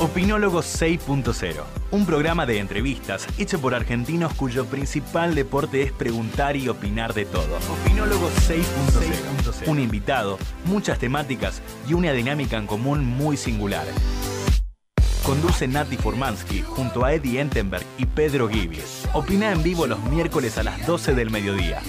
Opinólogos 6.0, un programa de entrevistas hecho por argentinos cuyo principal deporte es preguntar y opinar de todo. Opinólogos 6.0, un invitado, muchas temáticas y una dinámica en común muy singular. Conduce Nati Furmansky junto a Eddie Entenberg y Pedro Gibbs. Opina en vivo los miércoles a las 12 del mediodía.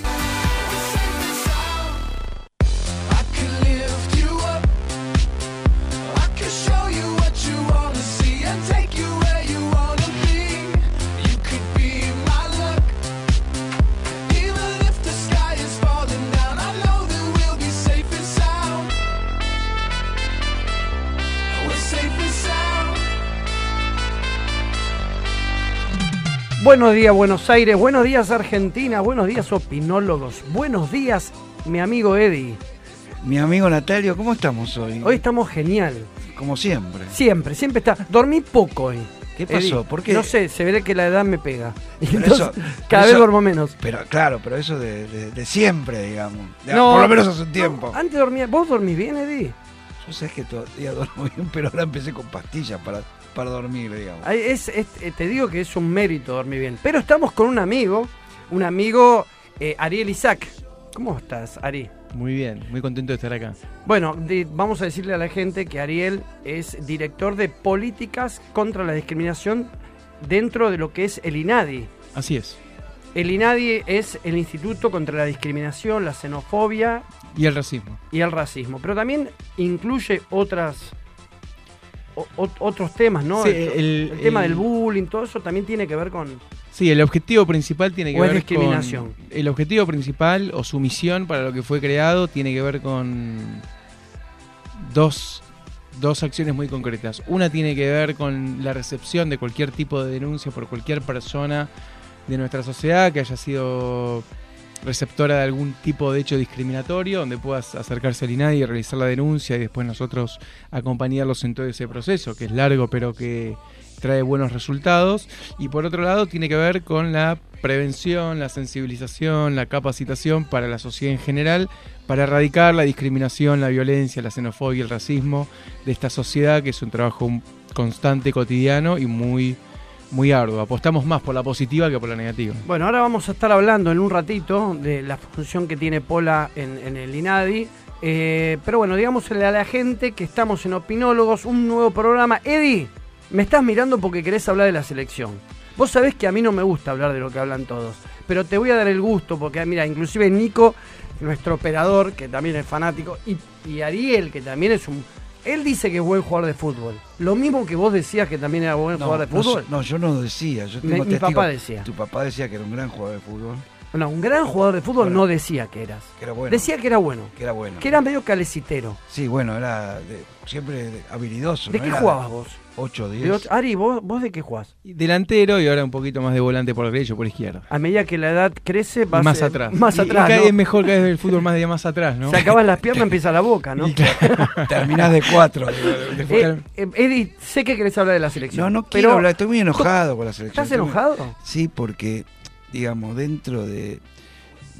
Buenos días Buenos Aires, buenos días Argentina, buenos días opinólogos, buenos días mi amigo Eddie. Mi amigo Natalio, ¿cómo estamos hoy? Hoy estamos genial, Como siempre. siempre, siempre está. Dormí poco hoy. ¿Qué pasó? Eddie. ¿Por qué? No sé, se ve que la edad me pega. Y Pero entonces, eso- cada eso- vez duermo menos. Pero claro, pero eso de, de- de siempre, digamos. De- No, por lo menos hace un tiempo. no, antes dormía, ¿vos dormís bien, Eddie? Yo sé que todavía duermo bien, pero ahora empecé con pastillas para, para dormir, digamos. Es, es- eh, te digo que es un mérito dormir bien. Pero estamos con un amigo, un amigo eh, Ariel Isaac. ¿Cómo estás, Ari? Muy bien, muy contento de estar acá. Bueno, vamos a decirle a la gente que Ariel es director de políticas contra la discriminación dentro de lo que es el INADI. Así es. El INADI es el Instituto contra la Discriminación, la Xenofobia Y el racismo. y el Racismo, pero también incluye otras o- otros temas, ¿no? Sí, el, el- el tema el- del bullying, todo eso también tiene que ver con Sí, el objetivo principal tiene que O es ver discriminación. con... El objetivo principal o su misión para lo que fue creado tiene que ver con dos, dos acciones muy concretas. Una tiene que ver con la recepción de cualquier tipo de denuncia por cualquier persona de nuestra sociedad que haya sido receptora de algún tipo de hecho discriminatorio, donde puedas acercarse al INADI y realizar la denuncia y después nosotros acompañarlos en todo ese proceso, que es largo pero que trae buenos resultados. Y por otro lado tiene que ver con la prevención, la sensibilización, la capacitación para la sociedad en general, para erradicar la discriminación, la violencia, la xenofobia, el racismo de esta sociedad, que es un trabajo constante, cotidiano y muy, muy arduo. Apostamos más por la positiva que por la negativa. Bueno, ahora vamos a estar hablando en un ratito de la función que tiene Pola en, el INADI. Eh, pero bueno, digámosle a la gente que estamos en Opinólogos, un nuevo programa. Eddie, me estás mirando porque querés hablar de la selección. Vos sabés que a mí no me gusta hablar de lo que hablan todos, pero te voy a dar el gusto porque, mira, inclusive Nico, nuestro operador, que también es fanático, y, y Ariel, que también es un... Él dice que es buen jugador de fútbol. Lo mismo que vos decías que también era buen No, jugador de fútbol. No, yo no decía. Yo tengo mi papá decía. Tu papá decía que era un gran jugador de fútbol. No, un gran jugador de fútbol Bueno. no decía que eras. Que era bueno. Decía que era bueno. que era bueno. Que era medio calecitero. Sí, bueno, era de- siempre habilidoso. ¿De ¿no? qué Era jugabas vos? 8 o De 10. ocho- Ari, ¿vos, ¿vos de qué jugás? Delantero y ahora un poquito más de volante por derecho, por izquierda. A medida que la edad crece, vas más atrás. Más Y- y atrás, cada ¿no? mejor cada vez el fútbol más de más atrás, ¿no? Se acaban las piernas, empieza la boca, ¿no? Claro, Terminás de 4. Eh, eh, Eddie, sé que querés hablar de la selección. No, no quiero pero hablar. Estoy muy enojado con la selección. ¿Estás enojado? Sí, porque, digamos, dentro de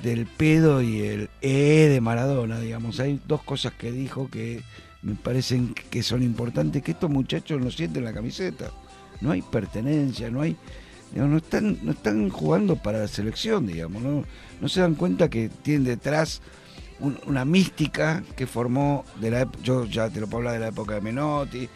del pedo y el E de Maradona, digamos, hay dos cosas que dijo que me parecen que son importantes, que estos muchachos no sienten la camiseta. No hay pertenencia, no hay... digamos, no están, no están jugando para la selección, digamos, no, no se dan cuenta que tienen detrás un- una mística que formó de la yo ya te lo puedo hablar de la época de Menotti,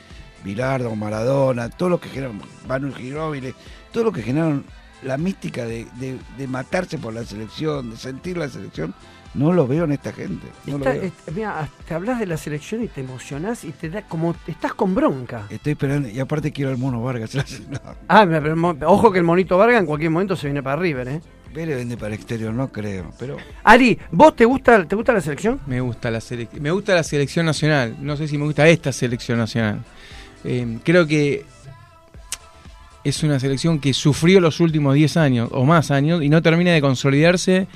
Bilardo, Maradona, todo lo que generaron, Manu Ginóbili, todo lo que generaron la mística de, de- de matarse por la selección, de sentir la selección, no lo veo en esta gente. No lo Está- veo. est- mira, te hablas de la selección y te emocionás y te da como estás con bronca. Estoy esperando, y aparte quiero al mono Vargas. No, Ah, pero ojo que el monito Vargas en cualquier momento se viene para River, ¿eh? Vélez vende para el exterior, no creo, pero Ari, ¿vos te gusta, te gusta la selección? Me gusta la selec- me gusta la selección nacional. No sé si me gusta esta selección nacional. Eh, creo que es una selección que sufrió los últimos 10 años o más años y no termina de consolidarse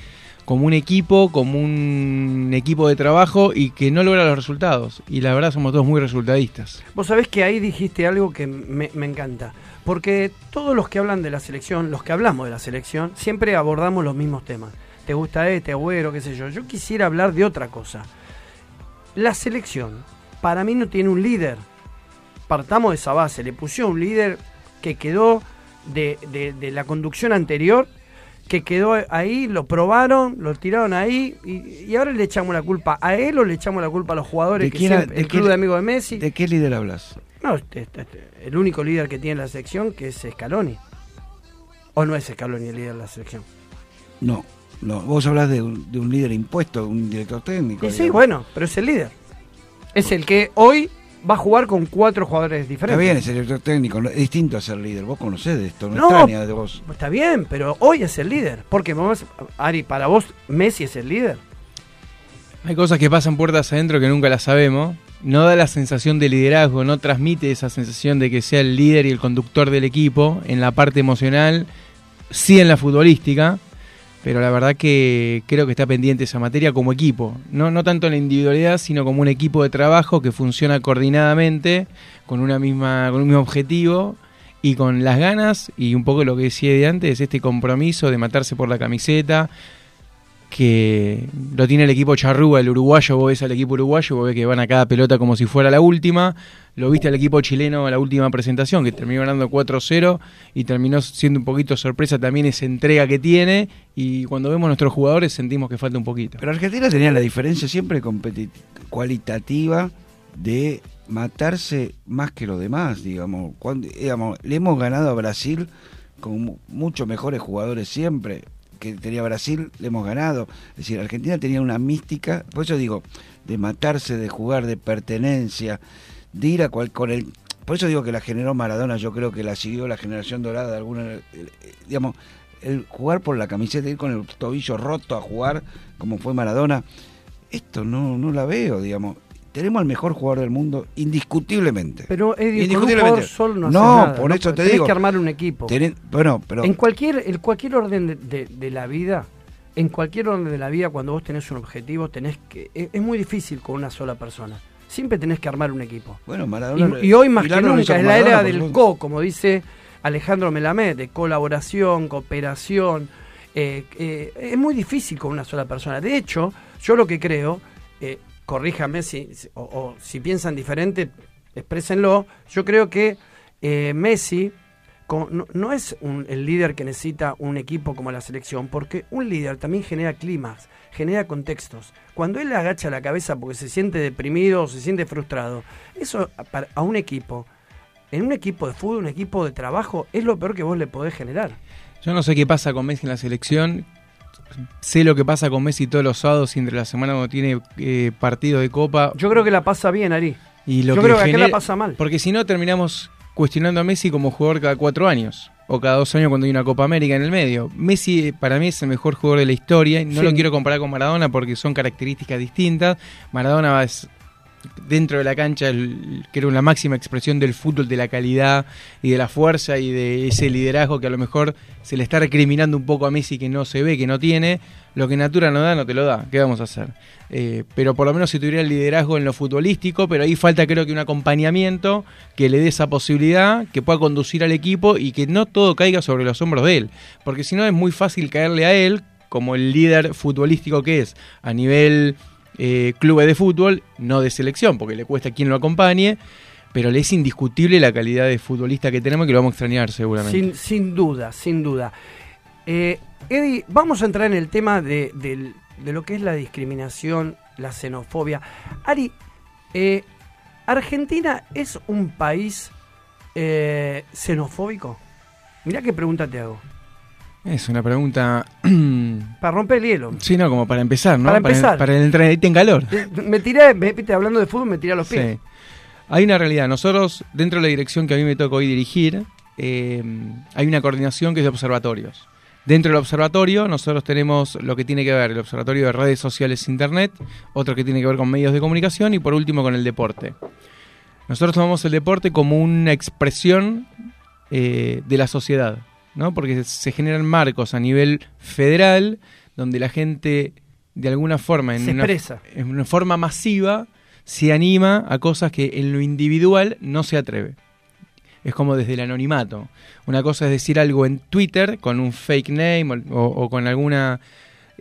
como un equipo, como un equipo de trabajo y que no logra los resultados. Y la verdad somos todos muy resultadistas. Vos sabés que ahí dijiste algo que me, me encanta. Porque todos los que hablan de la selección, los que hablamos de la selección, siempre abordamos los mismos temas. ¿Te gusta este, agüero, qué sé yo? Yo quisiera hablar de otra cosa. La selección, para mí no tiene un líder. Partamos de esa base. Le pusieron un líder que quedó de, de- de la conducción anterior, que quedó ahí, lo probaron, lo tiraron ahí, y, y ahora le echamos la culpa a él o le echamos la culpa a los jugadores ¿De que quién- siempre- de el club de amigos de Messi. ¿de qué líder hablas? No, este- este- este, el único líder que tiene la selección que es Scaloni. ¿O no es Scaloni el líder de la selección? No, no. Vos hablas de un, de un líder impuesto, un director técnico. Y sí, bueno, pero es el líder. Es el que hoy va a jugar con cuatro jugadores Está diferentes. bien, es el director técnico, es distinto a ser líder. Vos conocés de esto, no, No. extraña de vos. Está bien, pero hoy es el líder. Porque, vamos, Ari, para vos, Messi es el líder. Hay cosas que pasan puertas adentro que nunca las sabemos. No da la sensación de liderazgo, no transmite esa sensación de que sea el líder y el conductor del equipo en la parte emocional, sí en la futbolística, pero la verdad que creo que está pendiente esa materia como equipo. No, no tanto en la individualidad, sino como un equipo de trabajo que funciona coordinadamente, con, una misma, con un mismo objetivo y con las ganas y un poco lo que decía de antes, este compromiso de matarse por la camiseta, que lo tiene el equipo charrúa, el uruguayo, vos ves al equipo uruguayo, vos ves que van a cada pelota como si fuera la última, lo viste al equipo chileno en la última presentación, que terminó ganando 4-0 y terminó siendo un poquito sorpresa también esa entrega que tiene y cuando vemos a nuestros jugadores sentimos que falta un poquito. Pero Argentina tenía la diferencia siempre cualitativa de matarse más que los demás, digamos. Digamos. Le hemos ganado a Brasil con mu- muchos mejores jugadores siempre que tenía Brasil, le hemos ganado. Es decir, Argentina tenía una mística, por eso digo, de matarse, de jugar, de pertenencia, de ir a cual, con el... Por eso digo que la generó Maradona, yo creo que la siguió la generación dorada de alguna... eh, digamos, el jugar por la camiseta, ir con el tobillo roto a jugar, como fue Maradona, esto no, no la veo, digamos. Tenemos al mejor jugador del mundo, indiscutiblemente. Pero Eddie, Indiscutiblemente. solo no, No, nada, por eso te Tenés digo. que armar un equipo. Bueno, pero En cualquier, en cualquier orden de, de- de la vida, en cualquier orden de la vida, cuando vos tenés un objetivo, tenés que. Es, es muy difícil con una sola persona. Siempre tenés que armar un equipo. bueno, Maradona... Y, y hoy más que Milano nunca es la era del. CO, como dice Alejandro Melamed, de colaboración, cooperación. eh, eh, es muy difícil con una sola persona. De hecho, yo lo que creo, eh, corríjame si, si- o, si piensan diferente, exprésenlo. Yo creo que eh, Messi no, es un- el líder que necesita un equipo como la selección, porque un líder también genera climas, genera contextos. Cuando él agacha la cabeza porque se siente deprimido o se siente frustrado, eso a un equipo, en un equipo de fútbol, un equipo de trabajo, es lo peor que vos le podés generar. Yo no sé qué pasa con Messi en la selección. Sé lo que pasa con Messi todos los sábados y entre la semana cuando tiene eh, partido de copa. Yo creo que la pasa bien, Ari. Y lo Yo que creo que acá genera- la pasa mal. Porque si no, terminamos cuestionando a Messi como jugador cada cuatro años. O cada dos años cuando hay una Copa América en el medio. Messi eh, para mí es el mejor jugador de la historia. y No Sí. lo quiero comparar con Maradona porque son características distintas. Maradona es dentro de la cancha el- creo la máxima expresión del fútbol, de la calidad y de la fuerza y de ese liderazgo que a lo mejor se le está recriminando un poco a Messi que no se ve, que no tiene. Lo que Natura no da, no te lo da. ¿Qué vamos a hacer? Eh, pero por lo menos si tuviera el liderazgo en lo futbolístico, pero ahí falta creo que un acompañamiento que le dé esa posibilidad, que pueda conducir al equipo y que no todo caiga sobre los hombros de él. Porque si no es muy fácil caerle a él como el líder futbolístico que es a nivel eh, clubes de fútbol, no de selección, porque le cuesta quien lo acompañe, pero le es indiscutible la calidad de futbolista que tenemos que lo vamos a extrañar seguramente. Sin, duda, sin duda. Eh, Eddie, vamos a entrar en el tema de, del- de lo que es la discriminación, la xenofobia. Ari, eh, ¿Argentina es un país eh, xenofóbico? Mirá qué pregunta te hago. Es una pregunta. Para romper el hielo. sí, no, como para empezar, ¿no? Para empezar. Para, entrar en calor. Eh, Me tiré, me, viste, hablando de fútbol, me tiré a los pies. Sí. Hay una realidad. Nosotros, dentro de la dirección que a mí me toca hoy dirigir, eh, hay una coordinación que es de observatorios. Dentro del observatorio, nosotros tenemos lo que tiene que ver el observatorio de redes sociales e internet, otro que tiene que ver con medios de comunicación y por último con el deporte. Nosotros tomamos el deporte como una expresión eh, de la sociedad, ¿no? Porque se generan marcos a nivel federal donde la gente de alguna forma en Se una- en una forma masiva se anima a cosas que en lo individual no se atreve. Es como desde el anonimato. Una cosa es decir algo en Twitter con un fake name o con alguna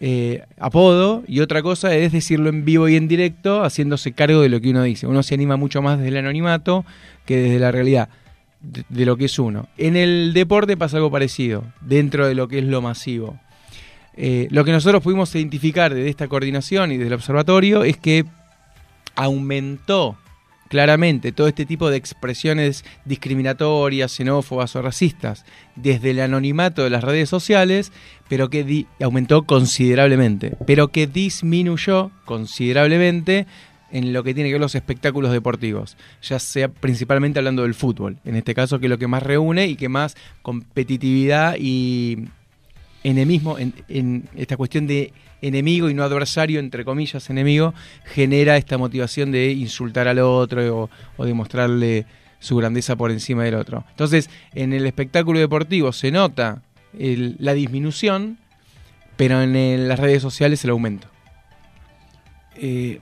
eh, apodo y otra cosa es decirlo en vivo y en directo haciéndose cargo de lo que uno dice. Uno se anima mucho más desde el anonimato que desde la realidad de, lo que es uno. En el deporte pasa algo parecido, dentro de lo que es lo masivo. Eh, lo que nosotros pudimos identificar desde esta coordinación y del observatorio es que aumentó claramente todo este tipo de expresiones discriminatorias, xenófobas o racistas desde el anonimato de las redes sociales, pero que aumentó considerablemente, pero que disminuyó considerablemente en lo que tiene que ver los espectáculos deportivos, ya sea principalmente hablando del fútbol, en este caso que es lo que más reúne y que más competitividad y enemismo, en, esta cuestión de enemigo y no adversario, entre comillas, enemigo, genera esta motivación de insultar al otro o, o de mostrarle su grandeza por encima del otro. Entonces, en el espectáculo deportivo se nota la disminución, pero en las redes sociales el aumento. Eh,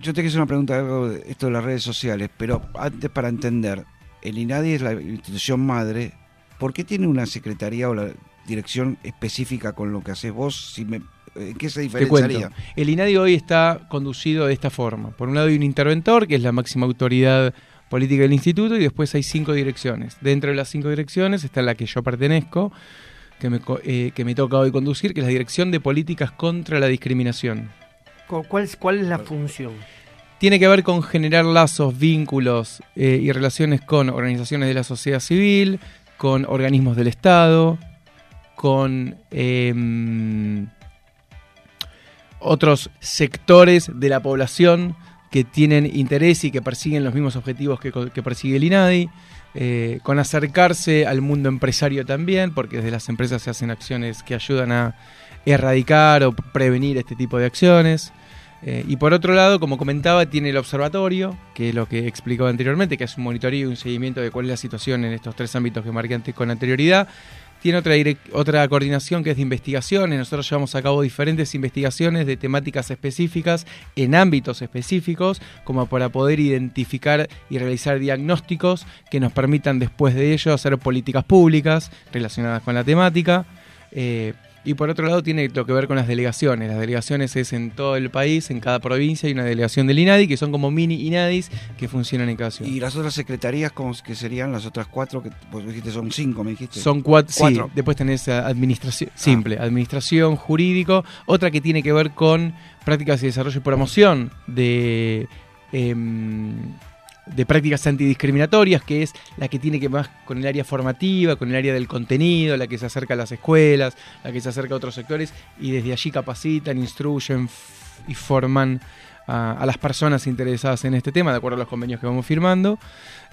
yo te quiero hacer una pregunta de esto de las redes sociales, pero antes para entender, el INADI es la institución madre, ¿por qué tiene una secretaría o la dirección específica con lo que haces vos? Si me, ¿En qué se diferenciaría? El INADI hoy está conducido de esta forma. Por un lado hay un interventor, que es la máxima autoridad política del instituto, y después hay cinco direcciones. Dentro de las cinco direcciones está la que yo pertenezco, que me, eh, que me toca hoy conducir, que es la Dirección de Políticas contra la Discriminación. Cu- ¿Cuál, es- ¿Cuál es la función? Tiene que ver con generar lazos, vínculos eh, y relaciones con organizaciones de la sociedad civil, con organismos del Estado, con em, otros sectores de la población que tienen interés y que persiguen los mismos objetivos que persigue el INADI, eh, con acercarse al mundo empresario también, porque desde las empresas se hacen acciones que ayudan a erradicar o prevenir este tipo de acciones. Eh, y por otro lado, como comentaba, tiene el observatorio, que es lo que explicaba anteriormente, que es un monitoreo y un seguimiento de cuál es la situación en estos tres ámbitos que marqué antes con anterioridad. Tiene otra, otra coordinación que es de investigaciones. Nosotros llevamos a cabo diferentes investigaciones de temáticas específicas en ámbitos específicos, como para poder identificar y realizar diagnósticos que nos permitan después de ello hacer políticas públicas relacionadas con la temática. Eh, y por otro lado tiene lo que ver con las delegaciones. Las delegaciones es en todo el país, en cada provincia hay una delegación del INADI, que son como mini INADIs que funcionan en cada ciudad. ¿Y las otras secretarías, que serían las otras cuatro? Que vos dijiste son cinco, me dijiste. Son cuatro, sí, Cuatro. después tenés administración, simple, administración, jurídico, otra que tiene que ver con prácticas y desarrollo y promoción de, em, de prácticas antidiscriminatorias, que es la que tiene que más con el área formativa, con el área del contenido, la que se acerca a las escuelas, la que se acerca a otros sectores y desde allí capacitan, instruyen y forman a, a las personas interesadas en este tema, de acuerdo a los convenios que vamos firmando.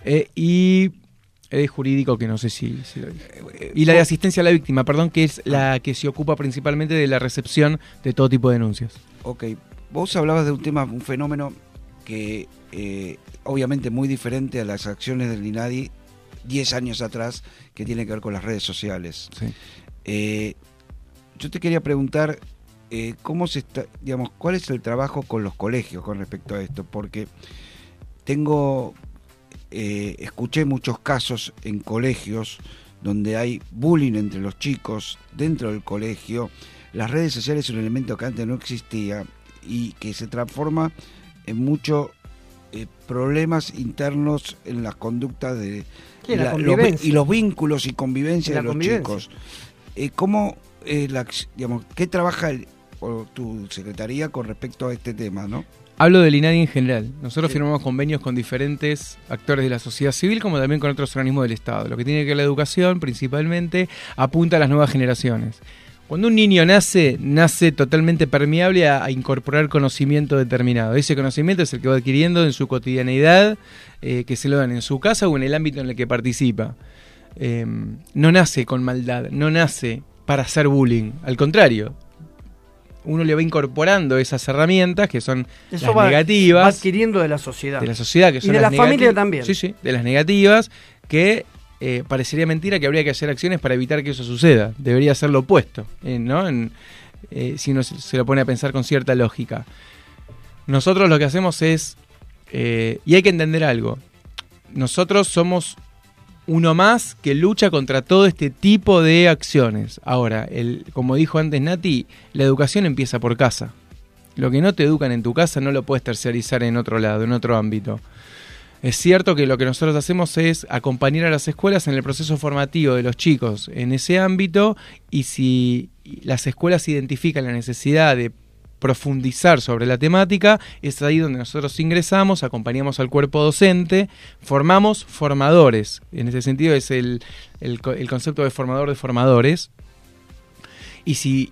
Eh, y el jurídico, que no sé si, si lo dije. Y la de asistencia a la víctima, perdón, que es la que se ocupa principalmente de la recepción de todo tipo de denuncias. Ok, vos hablabas de un tema, un fenómeno que eh, obviamente muy diferente a las acciones del INADI 10 años atrás, que tiene que ver con las redes sociales. Sí. Eh, yo te quería preguntar eh, cómo se está, digamos, cuál es el trabajo con los colegios con respecto a esto, porque tengo, eh, escuché muchos casos en colegios donde hay bullying entre los chicos dentro del colegio. Las redes sociales es un elemento que antes no existía y que se transforma en muchos problemas internos en las conductas de Sí, la la- los vi- convivencia. y los vínculos y convivencia la de los convivencia. chicos. Eh, ¿Cómo, eh, la, digamos, qué trabaja el, o tu secretaría con respecto a este tema, ¿no? Hablo del INADI en general. Nosotros firmamos convenios con diferentes actores de la sociedad civil como también con otros organismos del Estado. Lo que tiene que ver la educación principalmente apunta a las nuevas generaciones. Cuando un niño nace, nace totalmente permeable a, a incorporar conocimiento determinado. Ese conocimiento es el que va adquiriendo en su cotidianeidad, eh, que se lo dan en su casa o en el ámbito en el que participa. Eh, no nace con maldad, no nace para hacer bullying. Al contrario, uno le va incorporando esas herramientas que son Eso las va, negativas va adquiriendo de la sociedad. de la sociedad que Y son de las la familia también. Sí, sí, de las negativas que eh, parecería mentira que habría que hacer acciones para evitar que eso suceda. Debería ser lo opuesto, eh, ¿no? Eh, si uno se, se lo pone a pensar con cierta lógica. Nosotros lo que hacemos es, eh, y hay que entender algo, nosotros somos uno más que lucha contra todo este tipo de acciones. Ahora, el, como dijo antes Nati, la educación empieza por casa. Lo que no te educan en tu casa no lo puedes terciarizar en otro lado, en otro ámbito. Es cierto que lo que nosotros hacemos es acompañar a las escuelas en el proceso formativo de los chicos en ese ámbito y si las escuelas identifican la necesidad de profundizar sobre la temática, es ahí donde nosotros ingresamos, acompañamos al cuerpo docente, formamos formadores. En ese sentido es el, el el concepto de formador de formadores. Y si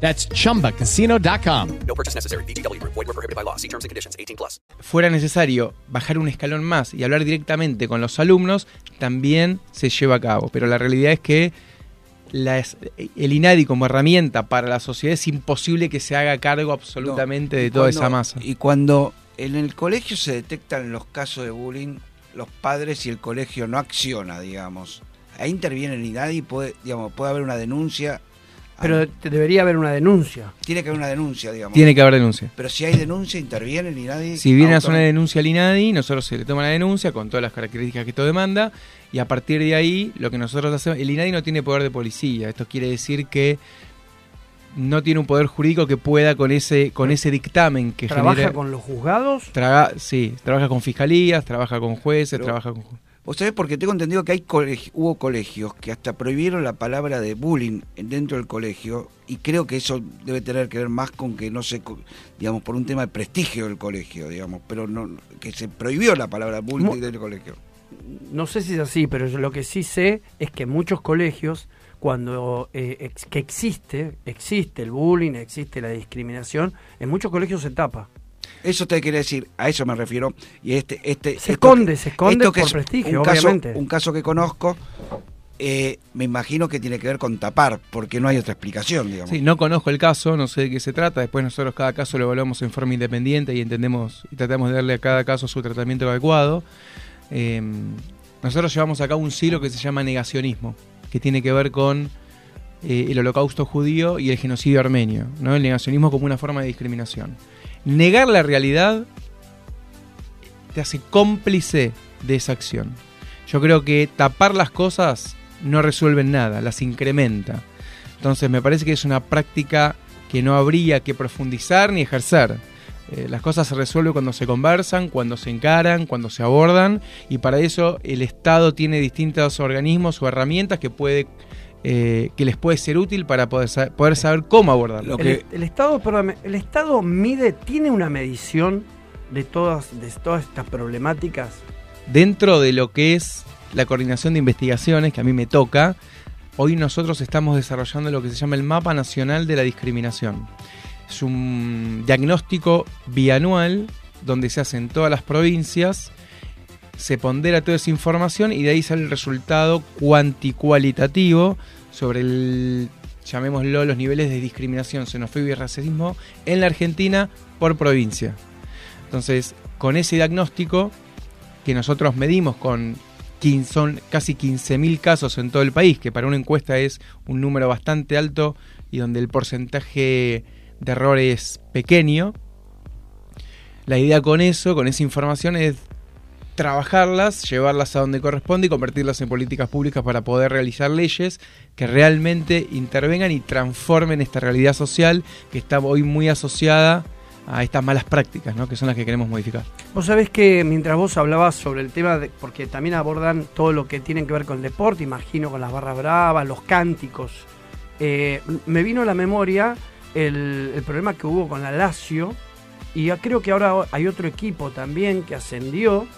That's chumbacasino.com. No purchase necessary. VGW Group. Void were prohibited by law. See terms and conditions. 18 plus. fuera necesario bajar un escalón más y hablar directamente con los alumnos, también se lleva a cabo. Pero la realidad es que las- el INADI como herramienta para la sociedad es imposible que se haga cargo absolutamente No, de toda cuando- esa masa. Y cuando en el colegio se detectan los casos de bullying, los padres y el colegio no acciona, digamos. Ahí interviene el INADI, puede, digamos, puede haber una denuncia. Pero te- debería haber una denuncia. tiene que haber una denuncia, digamos. Tiene que haber denuncia. Pero si hay denuncia, interviene el INADI. Si viene a hacer una denuncia al INADI, nosotros se le toma la denuncia con todas las características que esto demanda y a partir de ahí lo que nosotros hacemos, el INADI no tiene poder de policía, esto quiere decir que no tiene un poder jurídico que pueda con ese con ese dictamen que ¿Trabaja genera con los juzgados? Traga- sí, trabaja con fiscalías, trabaja con jueces, Pero- trabaja con Vos sabés, porque tengo entendido que hay colegi- hubo colegios que hasta prohibieron la palabra de bullying dentro del colegio y creo que eso debe tener que ver más con que no sé, co- digamos, por un tema de prestigio del colegio, digamos, pero no que se prohibió la palabra bullying dentro del colegio. No sé si es así, pero yo lo que sí sé es que en muchos colegios, cuando eh, ex- que existe, existe el bullying, existe la discriminación, en muchos colegios se tapa. Eso te quiere decir, a eso me refiero. Y este, este, Se esto esconde, se esconde esto que por es prestigio, un caso, obviamente. un caso que conozco, eh, me imagino que tiene que ver con tapar, porque no hay otra explicación, digamos. Sí, no conozco el caso, no sé de qué se trata. Después nosotros cada caso lo evaluamos en forma independiente y entendemos y tratamos de darle a cada caso su tratamiento adecuado. Eh, nosotros llevamos acá un silo que se llama negacionismo, que tiene que ver con eh, el holocausto judío y el genocidio armenio. ¿no? El negacionismo como una forma de discriminación. Negar la realidad te hace cómplice de esa acción. Yo creo que tapar las cosas no resuelven nada, las incrementa. Entonces me parece que es una práctica que no habría que profundizar ni ejercer. Eh, las cosas se resuelven cuando se conversan, cuando se encaran, cuando se abordan, y para eso el Estado tiene distintos organismos o herramientas que puede eh, que les puede ser útil para poder, sa- poder saber cómo abordarlo. Lo El, que- el Estado, el Estado mide, tiene una medición de todas, de todas estas problemáticas. dentro de lo que es la coordinación de investigaciones, que a mí me toca, hoy nosotros estamos desarrollando lo que se llama el Mapa Nacional de la Discriminación. Es un diagnóstico bianual donde se hace en todas las provincias, se pondera toda esa información y de ahí sale el resultado cuanticualitativo sobre el, llamémoslo, los niveles de discriminación, xenofobia y racismo en la Argentina por provincia. Entonces, con ese diagnóstico que nosotros medimos con 15 son casi 15.000 casos en todo el país, que para una encuesta es un número bastante alto y donde el porcentaje de error es pequeño. La idea con eso, con esa información, es trabajarlas, llevarlas a donde corresponde y convertirlas en políticas públicas para poder realizar leyes que realmente intervengan y transformen esta realidad social que está hoy muy asociada a estas malas prácticas, ¿no? que son las que queremos modificar. Vos sabés que mientras vos hablabas sobre el tema, porque también abordan todo lo que tiene que ver con el deporte, imagino con las barras bravas, los cánticos, eh, me vino a la memoria el, el problema que hubo con la Lazio, y creo que ahora hay otro equipo también que ascendió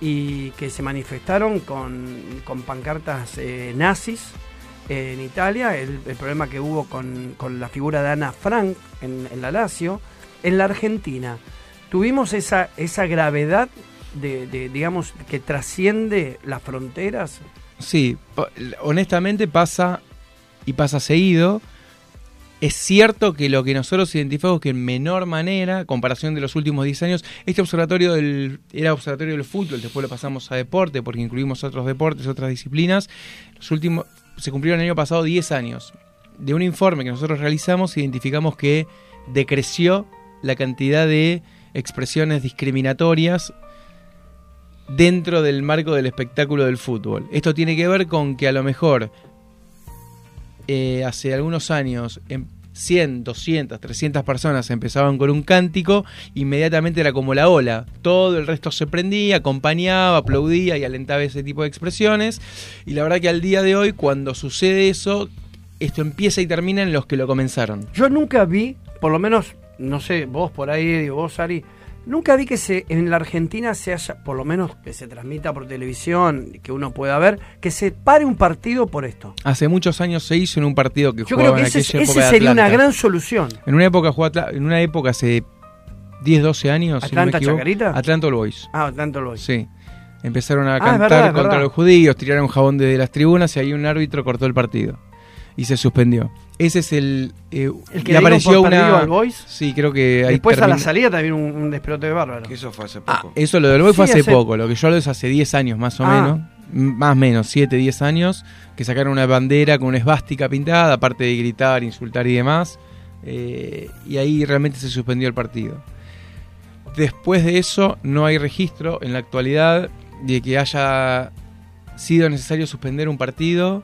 y que se manifestaron con, con pancartas eh, nazis en Italia, el, problema que hubo con, con la figura de Ana Frank en, la Lazio. En la Argentina, tuvimos esa, esa gravedad de, digamos, que trasciende las fronteras. Sí, honestamente pasa y pasa seguido. Es cierto que lo que nosotros identificamos que en menor manera, comparación de los últimos 10 años, este observatorio del, era observatorio del fútbol, después lo pasamos a deporte porque incluimos otros deportes, otras disciplinas. Los últimos, se cumplieron el año pasado 10 años. De un informe que nosotros realizamos, identificamos que decreció la cantidad de expresiones discriminatorias dentro del marco del espectáculo del fútbol. Esto tiene que ver con que a lo mejor eh, hace algunos años en 100, 200, 300 personas empezaban con un cántico, inmediatamente era como la ola. Todo el resto se prendía, acompañaba, aplaudía y alentaba ese tipo de expresiones. Y la verdad que al día de hoy, cuando sucede eso, esto empieza y termina en los que lo comenzaron. Yo nunca vi, por lo menos, no sé, vos por ahí, vos, Ari, nunca vi que se en la Argentina se haya, por lo menos que se transmita por televisión, que uno pueda ver, que se pare un partido por esto. Hace muchos años se hizo en un partido que Yo jugaba creo que en ese, sería una Atlanta. gran solución. En una época jugó Atla- en una época hace 10, 12 años, si no me ¿Atlanta equivoco, Chacarita? Atlanta All Boys. Ah, tanto lo Sí. Empezaron a Ah, cantar verdad, contra verdad. los judíos, tiraron jabón desde las tribunas y ahí un árbitro cortó el partido. Y se suspendió. Ese es el. eh, El que le apareció una. al Boys. Sí, creo que ahí. Después a la salida también un, un despelote bárbaro. Que eso fue hace Ah, poco. eso lo del Boys fue hace hace- poco. Lo que yo hablo es hace 10 años más o Ah. menos. Más o menos, 7, 10 años. Que sacaron una bandera con una esvástica pintada, aparte de gritar, insultar y demás. eh, y ahí realmente se suspendió el partido. Después de eso, no hay registro en la actualidad de que haya sido necesario suspender un partido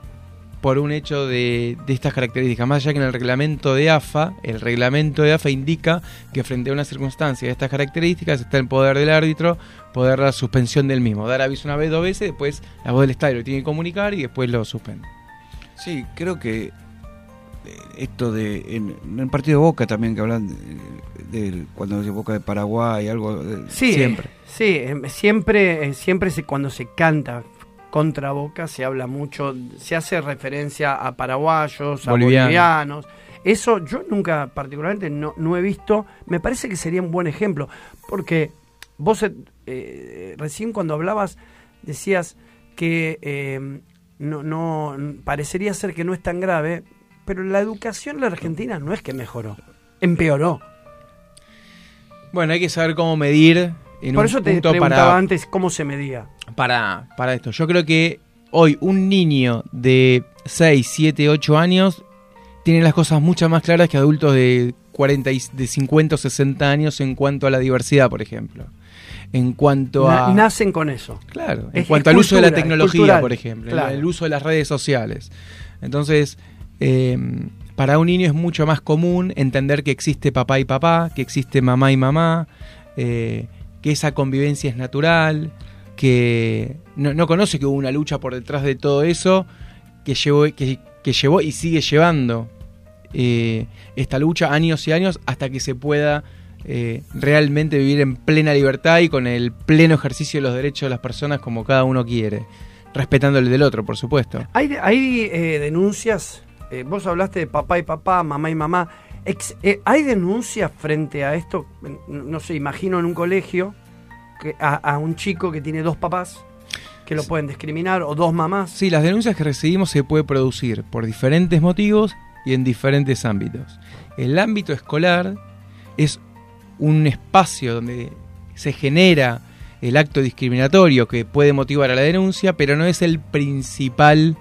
por un hecho de, de estas características. Más allá que en el reglamento de AFA, el reglamento de AFA indica que frente a una circunstancia de estas características está en poder del árbitro poder dar la suspensión del mismo. Dar aviso una vez, dos veces, después la voz del estadio lo tiene que comunicar y después lo suspende. Sí, creo que eh, esto de en, en el partido de Boca también que hablan de, de cuando se Boca de Paraguay algo de- Sí, siempre eh, sí, eh, siempre, eh, siempre se, cuando se canta contra Boca se habla mucho, se hace referencia a paraguayos, a Bolivianos. bolivianos. Eso yo nunca particularmente no, no he visto, me parece que sería un buen ejemplo, porque vos eh, recién cuando hablabas decías que eh, no, no parecería ser que no es tan grave, pero la educación en la Argentina no es que mejoró, empeoró. Bueno, hay que saber cómo medir en Por un eso te punto preguntaba para, antes cómo se medía. para, para esto. Yo creo que hoy un niño de 6, 7, 8 años tiene las cosas mucho más claras que adultos de 40, y- de 50 o 60 años en cuanto a la diversidad, por ejemplo. En cuanto a... nacen con eso. Claro, Es- en cuanto es al uso de la tecnología, cultural. por ejemplo, el- Claro. el uso de las redes sociales. Entonces, eh, para un niño es mucho más común entender que existe papá y papá, que existe mamá y mamá, eh, que esa convivencia es natural, que no, no conoce que hubo una lucha por detrás de todo eso, que llevó, que, que llevó y sigue llevando eh, esta lucha años y años hasta que se pueda eh, realmente vivir en plena libertad y con el pleno ejercicio de los derechos de las personas como cada uno quiere, respetando el del otro, por supuesto. Hay, hay eh, denuncias, eh, vos hablaste de papá y papá, mamá y mamá. Ex- eh, ¿Hay denuncias frente a esto? No sé, imagino en un colegio que a, a un chico que tiene dos papás que lo pueden discriminar o dos mamás. Sí, las denuncias que recibimos se puede producir por diferentes motivos y en diferentes ámbitos. El ámbito escolar es un espacio donde se genera el acto discriminatorio que puede motivar a la denuncia, pero no es el principal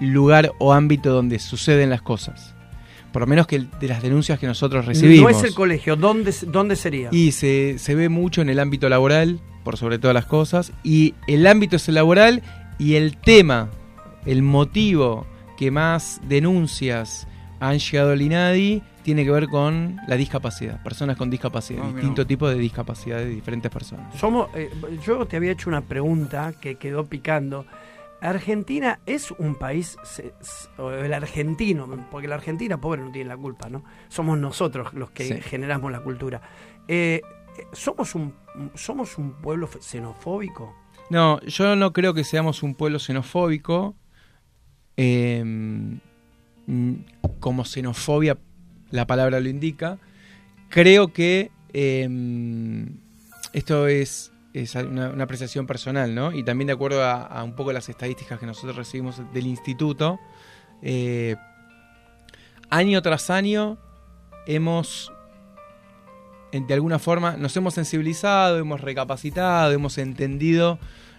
lugar o ámbito donde suceden las cosas. Por lo menos que el- de las denuncias que nosotros recibimos. No es el colegio, ¿dónde, dónde sería? Y se, se ve mucho en el ámbito laboral, por sobre todas las cosas, y el ámbito es el laboral y el tema, el motivo que más denuncias han llegado al INADI tiene que ver con la discapacidad, personas con discapacidad, Ah, mira. distinto tipo de discapacidad de diferentes personas. Somos, eh, yo te había hecho una pregunta que quedó picando. ¿Argentina es un país, el argentino, porque la Argentina, pobre, no tiene la culpa, ¿no? Somos nosotros los que Sí. generamos la cultura. Eh, eh, ¿somos, un, ¿Somos un pueblo xenofóbico? No, yo no creo que seamos un pueblo xenofóbico. eh, mm, como xenofobia, la palabra lo indica. Creo que eh, esto es, es una, una apreciación personal, ¿no? Y también de acuerdo a, a un poco las estadísticas que nosotros recibimos del instituto. eh, año tras año hemos de alguna forma nos hemos sensibilizado, hemos recapacitado, hemos entendido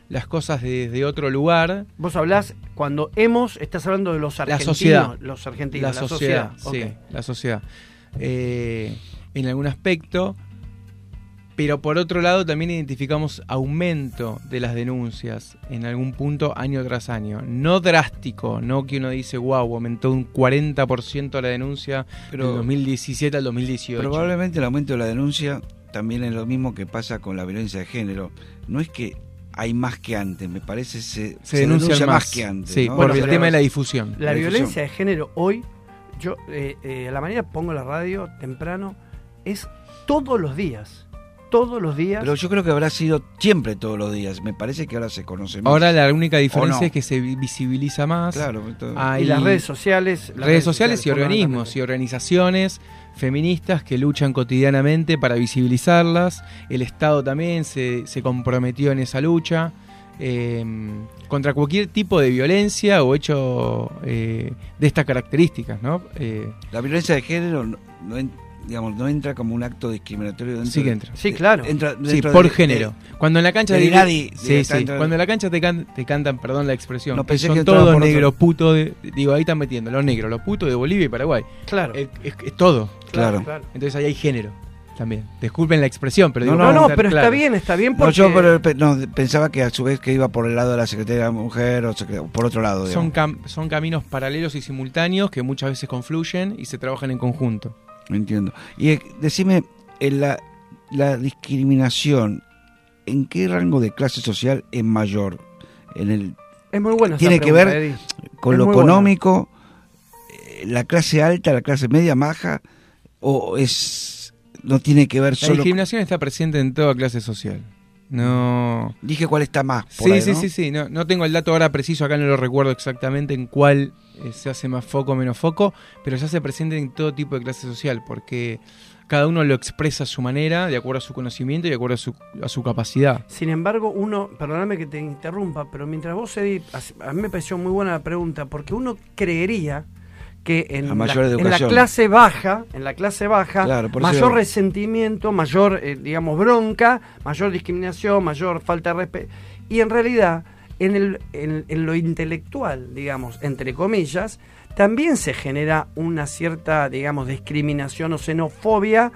las cosas desde otro lugar. Vos hablás, cuando hemos, estás hablando de los La argentinos. sociedad. Los argentinos, la, sociedad, sí, la sociedad. Eh, en algún aspecto. Pero por otro lado también identificamos aumento de las denuncias en algún punto año tras año. No drástico, no que uno dice, wow, aumentó un 40% la denuncia Pero- del 2017 al 2018. Probablemente el aumento de la denuncia también es lo mismo que pasa con la violencia de género. No es que hay más que antes, me parece se, se, denuncian más, más que antes. Sí, ¿no? por Bueno, el tema de la difusión. La La difusión. violencia de género hoy, yo eh, eh, a la mañana pongo la radio temprano, es todos los días. Todos los días. Pero yo creo que habrá sido siempre todos los días. Me parece que ahora se conoce más. Ahora la única diferencia no? es que se vi- visibiliza más. claro, esto- hay y las redes sociales. las redes sociales y organismos y organizaciones feministas que luchan cotidianamente para visibilizarlas. El Estado también se, se comprometió en esa lucha eh, contra cualquier tipo de violencia o hecho eh, de estas características, ¿no? Eh, la violencia de género no, no digamos, no entra como un acto discriminatorio dentro Sí que de- entra. Sí, claro. entra sí, por de- género. Cuando en la cancha de INADI, sí, de- sí. dentro- Cuando en la cancha te, can- te cantan, perdón la expresión, No, que pensé son que todos negros putos, de- digo ahí están metiendo los negros, los putos de Bolivia y Paraguay. Claro. Es, es- es todo. Claro. Entonces ahí hay género también. Disculpen la expresión, pero No, digo, No, no, ser pero está bien, está bien No, porque... yo pero, pe- no, pensaba que a su vez que iba por el lado de la Secretaría de la Mujer o por otro lado. Son, cam- son caminos paralelos y simultáneos que muchas veces confluyen y se trabajan en conjunto. Entiendo. Y eh, decime, en la, la discriminación, ¿en qué rango de clase social es mayor? En el Es muy buena esa Tiene que ver Eddie. con Es lo económico, eh, la clase alta, la clase media, baja, o es no tiene que ver La solo. discriminación está presente en toda clase social. No. Dije cuál está más. por Sí, ahí, sí, ¿no? sí, sí. No, no tengo el dato ahora preciso, acá no lo recuerdo exactamente en cuál eh, se hace más foco o menos foco, pero se hace presente en todo tipo de clase social, porque cada uno lo expresa a su manera, de acuerdo a su conocimiento y de acuerdo a su, a su capacidad. Sin embargo, uno, perdóname que te interrumpa, pero mientras vos, Eddie, a a mí me pareció muy buena la pregunta, porque uno creería que en mayor la, en la educación. clase baja, en la clase baja, Claro, mayor resentimiento, mayor, eh, digamos, bronca, mayor discriminación, mayor falta de respeto. Y en realidad, en, el, en, en lo intelectual, digamos, entre comillas, también se genera una cierta, digamos, discriminación o xenofobia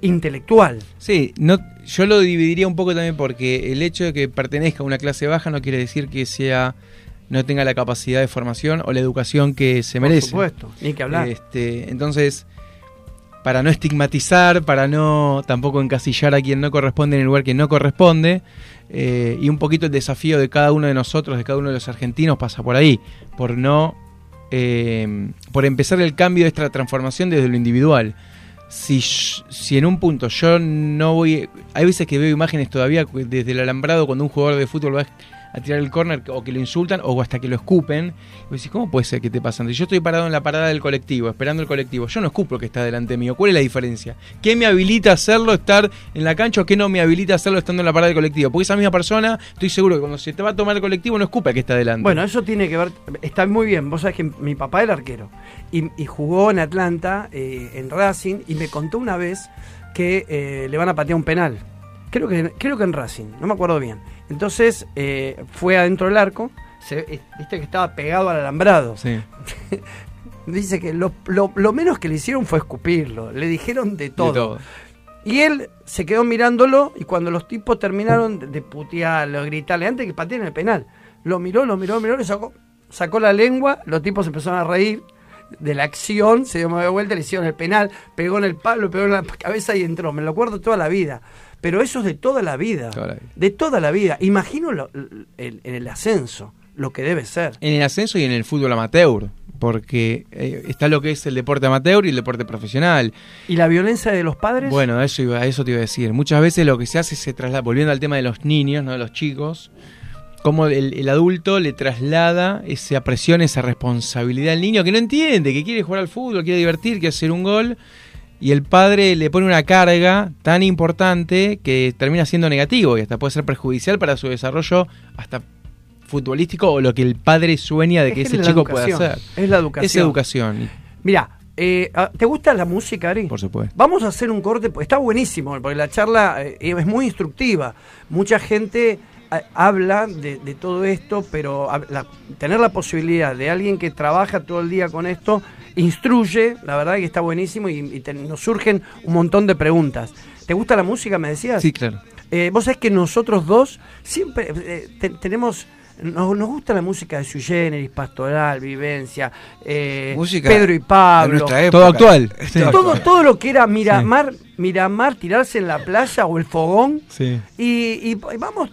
intelectual. Sí, no, yo lo dividiría un poco también porque el hecho de que pertenezca a una clase baja no quiere decir que sea no tenga la capacidad de formación o la educación que se Por merece. supuesto, ni que hablar. Este, entonces, para no estigmatizar, para no tampoco encasillar a quien no corresponde en el lugar que no corresponde, eh, y un poquito el desafío de cada uno de nosotros, de cada uno de los argentinos, pasa por ahí, por no, eh, por empezar el cambio de esta transformación desde lo individual. Si, si en un punto yo no voy, hay veces que veo imágenes todavía desde el alambrado cuando un jugador de fútbol va a tirar el córner o que lo insultan o hasta que lo escupen. Y ¿cómo puede ser que te pasan? Si yo estoy parado en la parada del colectivo, esperando el colectivo, yo no escupo que está delante mío. ¿Cuál es la diferencia? ¿Qué me habilita hacerlo estar en la cancha o qué no me habilita hacerlo estando en la parada del colectivo? Porque esa misma persona, estoy seguro que cuando se te va a tomar el colectivo no escupe que está delante. Bueno, eso tiene que ver, está muy bien. Vos sabés que mi papá era arquero y, y jugó en Atlanta, eh, en Racing, y me contó una vez que eh, le van a patear un penal. Creo que, creo que en Racing, no me acuerdo bien. Entonces eh, fue adentro del arco, se, eh, viste que estaba pegado al alambrado. Sí. Dice que lo, lo- lo menos que le hicieron fue escupirlo, le dijeron de todo. De todo. Y él se quedó mirándolo y cuando los tipos terminaron de, de putearlo, gritarle, antes que pateen el penal, lo miró, lo miró, miró, le sacó, sacó la lengua, los tipos empezaron a reír de la acción, se dio media vuelta, le hicieron el penal, pegó en el palo, pegó en la cabeza y entró. Me lo acuerdo toda la vida. Pero eso es de toda la vida. De toda la vida. Imagino lo- el- en el ascenso, lo que debe ser. En el ascenso y en el fútbol amateur, porque eh, está lo que es el deporte amateur y el deporte profesional. ¿Y la violencia de los padres? Bueno, eso, iba, a eso te iba a decir. Muchas veces lo que se hace se traslada, volviendo al tema de los niños, no de los chicos, como el, el adulto le traslada esa presión, esa responsabilidad al niño que no entiende, que quiere jugar al fútbol, quiere divertir, quiere hacer un gol, y el padre le pone una carga tan importante que termina siendo negativo y hasta puede ser perjudicial para su desarrollo hasta futbolístico o lo que el padre sueña de que Es ese chico pueda hacer. Es la educación. Es educación, Mira, eh, ah, ¿te gusta la música, Ari? por supuesto. Vamos a hacer un corte, está buenísimo, porque la charla eh, es muy instructiva. Mucha gente habla de, de todo esto, pero la- tener la posibilidad de alguien que trabaja todo el día con esto, instruye, la verdad que está buenísimo y, y te- nos surgen un montón de preguntas. ¿Te gusta la música, me decías? Sí, claro. Eh, Vos sabés que nosotros dos siempre eh, te- tenemos... Nos, nos gusta la música de Sui Generis, Pastoral, Vivencia, eh, Música Pedro y Pablo. época. Todo actual. Sí. todo Todo, lo que era Miramar, Miramar, tirarse en la playa o el fogón. Sí. Y, y vamos,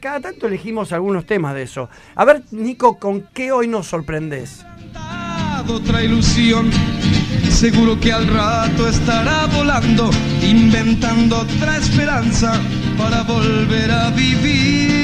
cada tanto elegimos algunos temas de eso. A ver, Nico, ¿con qué hoy nos sorprendes? otra ilusión. Seguro que al rato estará volando, inventando otra esperanza para volver a vivir.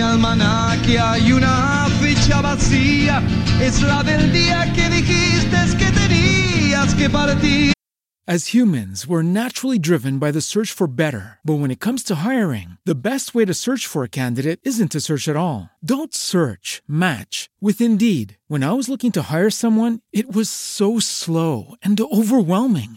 Almanaque hay una fecha vacía, es la del día que dijiste que tenías que partir. As humans, we're naturally driven by the search for better. But when it comes to hiring, the best way to search for a candidate isn't to search at all. Don't search, match with Indeed. When I was looking to hire someone, it was so slow and overwhelming.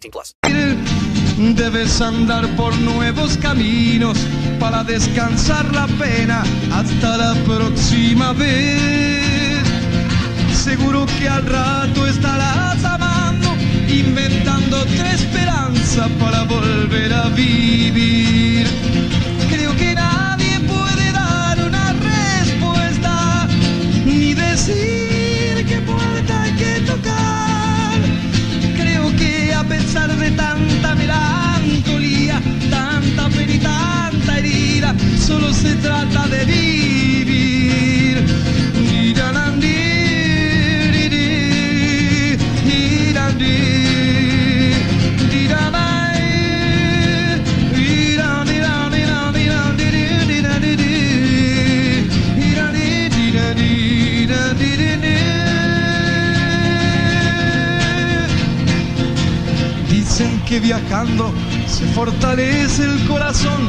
18 plus. Debes andar por nuevos caminos para descansar la pena hasta la próxima vez. Seguro que al rato estarás amando, inventando otra esperanza para volver a vivir. Solo se trata de vivir. Dicen que viajando se fortalece el corazón,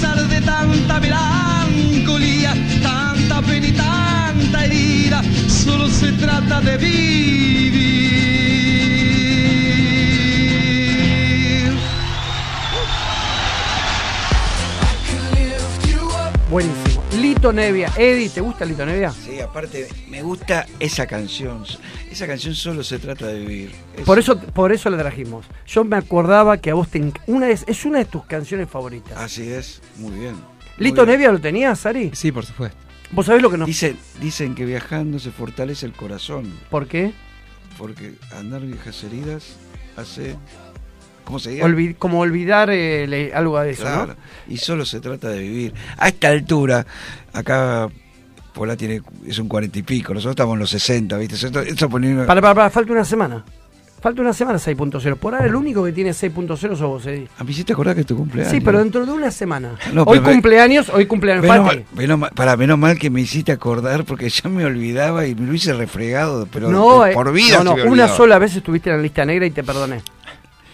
Pesar de tanta melancolía, tanta pena y tanta herida, solo se trata de vivir. Buenísimo. Lito Nevia. Eddie, ¿te gusta Lito Nevia? Sí, aparte me gusta esa canción. Esa canción solo se trata de vivir. Es- Por eso, por eso la trajimos. Yo me acordaba que a vos te una es, es una de tus canciones favoritas. Así es, muy bien. muy ¿Lito bien. Nevia lo tenías, Sari? Sí, por supuesto. ¿Vos sabés lo que nos... Dicen, dicen que viajando se fortalece el corazón, ¿Por qué? porque andar viejas heridas hace... ¿Cómo se dice? Olvi- como olvidar eh, algo de eso, Claro, ¿no? y solo se trata de vivir. A esta altura, acá Pola tiene, es un cuarenta y pico, nosotros estamos en los 60, ¿viste? Esto, esto poniendo- Para, para, para, falta una semana. Falta una semana 6.0. Por ahora el único que tiene 6.0 sos vos, Eddie. A mí sí te acordás que es tu cumpleaños. Sí, pero dentro de una semana. No, hoy cumpleaños, hoy cumpleaños Menos mal, menos mal- para menos mal que me hiciste acordar porque ya me olvidaba y me lo hice refregado, pero No, eh, por vida. no, no, una sola vez estuviste en la lista negra y te perdoné.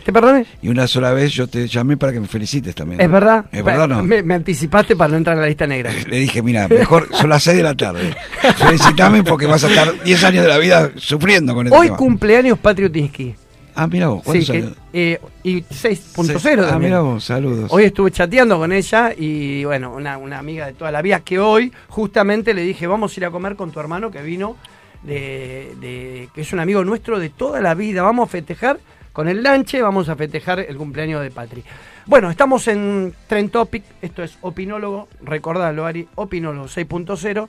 ¿Te perdoné? Y una sola vez yo te llamé para que me felicites también. ¿Es verdad? ¿Es verdad no? Me, me anticipaste para no entrar en la lista negra. Le dije, mira, mejor son las 6 de la tarde. Felicitame porque vas a estar 10 años de la vida sufriendo con este Hoy tema. cumpleaños Patriotinsky. Ah, mira vos, Sí, ¿cuántos que, eh, y 6.0 Seis- Ah, también. mira vos, saludos. Hoy estuve chateando con ella y bueno, una, una amiga de toda la vida que hoy justamente le dije, vamos a ir a comer con tu hermano que vino, de, de- que es un amigo nuestro de toda la vida, vamos a festejar con el lanche, vamos a festejar el cumpleaños de Patri. Bueno, estamos en Trend Topic, esto es Opinólogo, recordalo Ari, Opinólogo 6.0.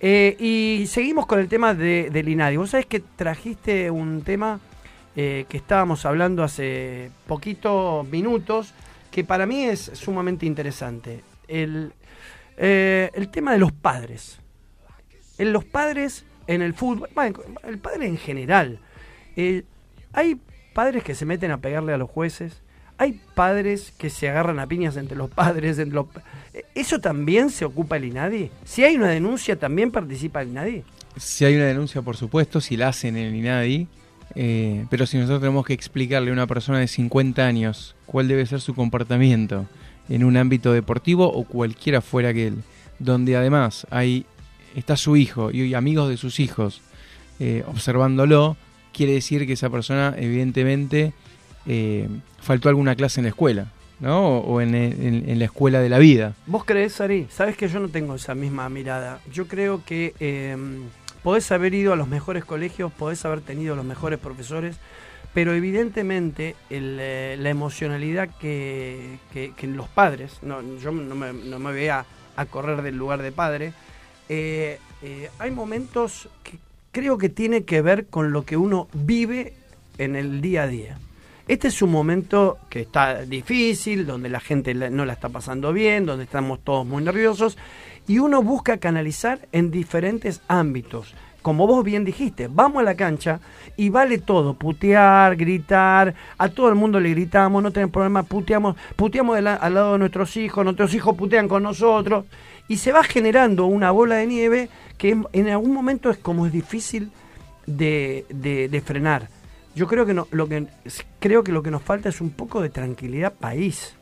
eh, y seguimos con el tema de, del INADI. Vos sabés que trajiste un tema eh, que estábamos hablando hace poquito minutos, que para mí es sumamente interesante. El, eh, el tema de los padres. En los padres en el fútbol, el padre en general. Eh, hay padres que se meten a pegarle a los jueces. Hay padres que se agarran a piñas entre los padres. Entre los... ¿Eso también se ocupa el INADI? Si hay una denuncia, ¿también participa el INADI? Si hay una denuncia, por supuesto, si la hacen en el INADI, eh, pero si nosotros tenemos que explicarle a una persona de 50 años cuál debe ser su comportamiento en un ámbito deportivo o cualquiera fuera que él, donde además hay está su hijo y amigos de sus hijos eh, observándolo, quiere decir que esa persona evidentemente eh, faltó alguna clase en la escuela, ¿no? O en, la escuela de la vida. ¿Vos crees, Ari? Sabes que yo no tengo esa misma mirada. Yo creo que eh, podés haber ido a los mejores colegios, podés haber tenido los mejores profesores, pero evidentemente eh, la emocionalidad que, que- los padres, no, yo no me, no a, correr del lugar de padre, eh, hay momentos que creo que tiene que ver con lo que uno vive en el día a día. Este es un momento que está difícil, donde la gente no la está pasando bien, donde estamos todos muy nerviosos, y uno busca canalizar en diferentes ámbitos. Como vos bien dijiste, vamos a la cancha y vale todo, putear, gritar, a todo el mundo le gritamos, no tenemos problema, puteamos, puteamos al lado de nuestros hijos, nuestros hijos putean con nosotros, y se va generando una bola de nieve que en- algún momento es como es difícil de, de- de frenar. Yo creo que, no, lo que creo que lo que nos falta es un poco de tranquilidad país.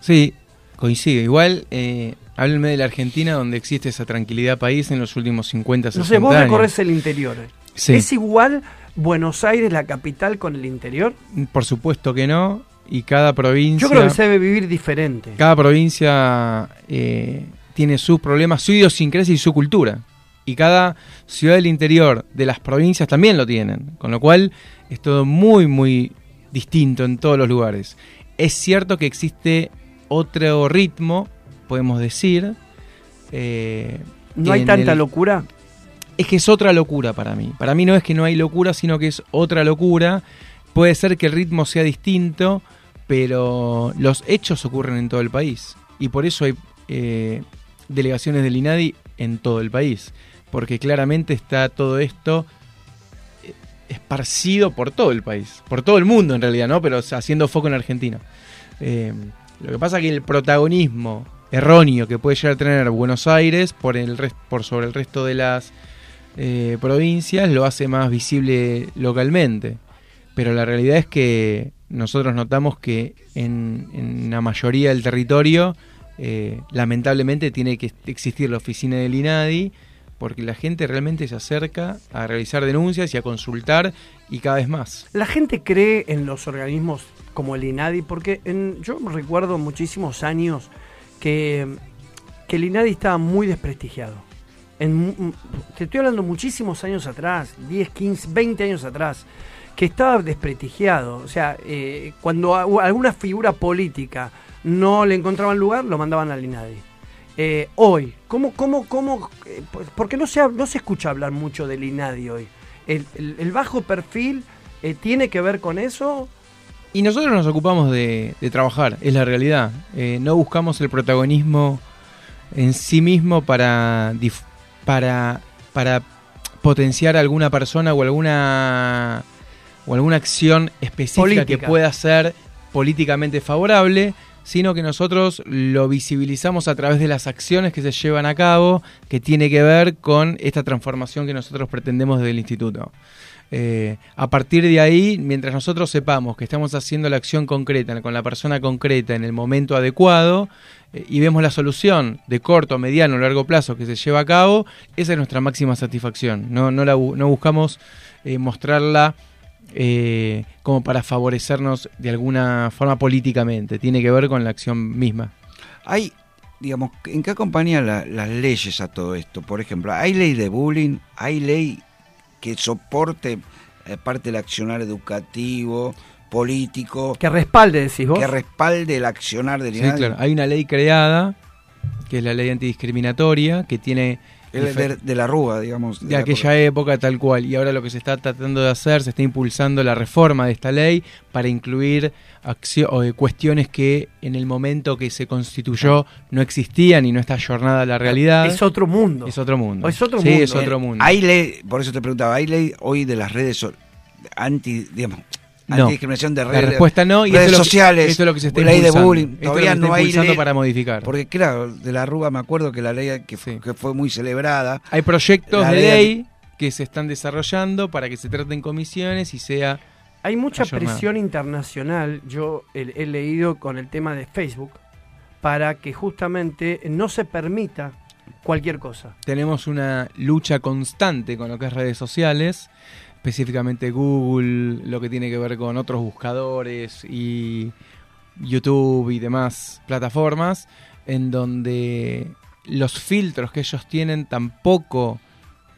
Sí, coincido. Igual, eh, háblenme de la Argentina donde existe esa tranquilidad país en los últimos 50, 60 No sé, vos años. recorres el interior. Sí. ¿Es igual Buenos Aires, la capital, con el interior? Por supuesto que no. Y cada provincia... Yo creo que se debe vivir diferente. Cada provincia eh, tiene sus problemas, su idiosincrasia y su cultura. Y cada ciudad del interior de las provincias también lo tienen. Con lo cual es todo muy, muy distinto en todos los lugares. Es cierto que existe otro ritmo, podemos decir. eh, ¿No hay tanta el- locura? es que es otra locura para mí. Para mí no es que no hay locura, sino que es otra locura. Puede ser que el ritmo sea distinto, pero los hechos ocurren en todo el país. Y por eso hay eh, delegaciones del INADI en todo el país. Porque claramente está todo esto eh, esparcido por todo el país. Por todo el mundo en realidad, ¿no? Pero haciendo foco en Argentina. Eh, lo que pasa es que el protagonismo erróneo que puede llegar a tener Buenos Aires por, el por sobre el resto de las eh, provincias lo hace más visible localmente. Pero la realidad es que nosotros notamos que en la mayoría del territorio eh, lamentablemente tiene que existir la oficina del INADI porque la gente realmente se acerca a realizar denuncias y a consultar y cada vez más. La gente cree en los organismos como el INADI, porque yo recuerdo muchísimos años que, que el INADI estaba muy desprestigiado. Te estoy hablando muchísimos años atrás, 10, 15, 20 años atrás, que estaba desprestigiado. O sea, eh, cuando alguna figura política no le encontraban lugar, lo mandaban al INADI. Eh, hoy, ¿cómo, cómo, cómo? eh, por- porque no se, no se escucha hablar mucho del INADI hoy. El, bajo perfil eh, tiene que ver con eso. Y nosotros nos ocupamos de, de trabajar, es la realidad. No buscamos el protagonismo en sí mismo para, para, para potenciar a alguna persona o alguna, o alguna acción específica que pueda ser políticamente favorable, sino que nosotros lo visibilizamos a través de las acciones que se llevan a cabo, que tiene que ver con esta transformación que nosotros pretendemos desde el instituto. Eh, a partir de ahí, mientras nosotros sepamos que estamos haciendo la acción concreta con la persona concreta en el momento adecuado eh, y vemos la solución de corto, mediano o largo plazo que se lleva a cabo, esa es nuestra máxima satisfacción. No, no, la no buscamos eh, mostrarla eh, como para favorecernos de alguna forma políticamente, tiene que ver con la acción misma. Hay, digamos, ¿en qué acompañan la- las leyes a todo esto? Por ejemplo, ¿hay ley de bullying? ¿Hay ley que soporte eh, parte del accionar educativo, político, Que respalde, decís vos. que respalde el accionar del Sí, claro. Hay una ley creada, que es la ley antidiscriminatoria, que tiene... El de, de la Rúa, digamos. de aquella época tal cual. Y ahora lo que se está tratando de hacer, se está impulsando la reforma de esta ley para incluir accio- o, eh, cuestiones que en el momento que se constituyó no existían y no está ayornada a la realidad. Es otro mundo. Es otro mundo. Es otro sí, mundo. es otro mundo. Hay ley, por eso te preguntaba, ¿hay ley hoy de las redes anti, digamos, No. antidiscriminación de La redes? respuesta no, y redes esto es lo que- sociales, esto es lo que se está ley de impulsando. bullying, todavía no hay ley, para modificar. Porque claro, de la Rúa me acuerdo que la ley que, Sí. que fue muy celebrada, Hay proyectos La de ley- ley que se están desarrollando para que se traten comisiones y sea... Hay mucha Ayornado. presión internacional, yo he, he leído con el tema de Facebook, para que justamente no se permita cualquier cosa. tenemos una lucha constante con lo que es redes sociales, específicamente Google, lo que tiene que ver con otros buscadores y YouTube y demás plataformas, en donde los filtros que ellos tienen tampoco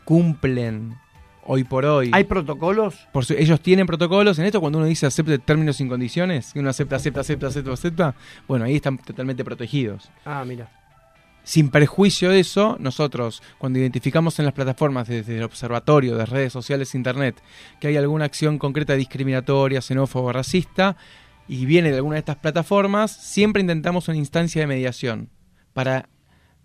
cumplen hoy por hoy. ¿Hay protocolos? Por su- ellos tienen protocolos. En esto, cuando uno dice acepte términos sin condiciones, que uno acepta, acepta, acepta, acepta, acepta, bueno, ahí están totalmente protegidos. Ah, mira. Sin perjuicio de eso, nosotros, cuando identificamos en las plataformas desde el observatorio de redes sociales internet que hay alguna acción concreta discriminatoria, xenófoba, racista, y viene de alguna de estas plataformas, siempre intentamos una instancia de mediación para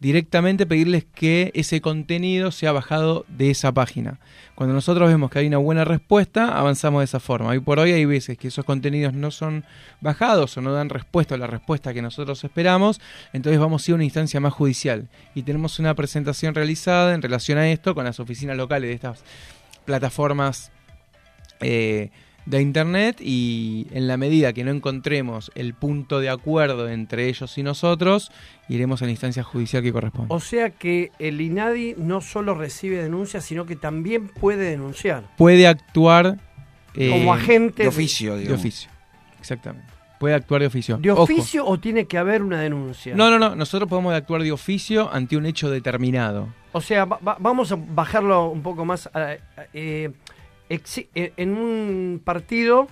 directamente pedirles que ese contenido sea bajado de esa página. Cuando nosotros vemos que hay una buena respuesta, avanzamos de esa forma. Hoy por hoy hay veces que esos contenidos no son bajados o no dan respuesta a la respuesta que nosotros esperamos, entonces vamos a ir a una instancia más judicial. Y tenemos una presentación realizada en relación a esto con las oficinas locales de estas plataformas eh, de Internet y en la medida que no encontremos el punto de acuerdo entre ellos y nosotros, iremos a la instancia judicial que corresponde. O sea que el INADI no solo recibe denuncias, sino que también puede denunciar. Puede actuar eh, Como agente De oficio, de digamos. oficio. Exactamente. Puede actuar de oficio. ¿De Ojo. oficio o tiene que haber una denuncia? No, no, no. Nosotros podemos actuar de oficio ante un hecho determinado. O sea, va- va- vamos a bajarlo un poco más. a- eh, en un partido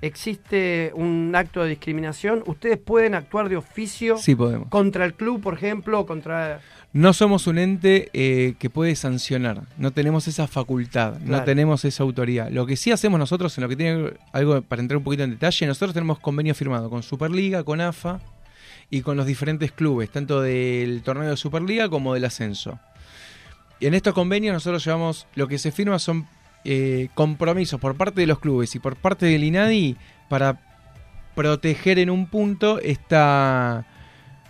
existe un acto de discriminación. ¿Ustedes pueden actuar de oficio Sí podemos. contra el club, por ejemplo, contra... No somos un ente eh, que puede sancionar, no tenemos esa facultad, no tenemos esa autoridad. Lo que sí hacemos nosotros, en lo que tiene algo para entrar un poquito en detalle, nosotros tenemos convenio firmado con Superliga, con AFA y con los diferentes clubes, tanto del torneo de Superliga como del ascenso. Y en estos convenios nosotros llevamos, lo que se firma son eh, compromisos por parte de los clubes y por parte del INADI para proteger en un punto esta,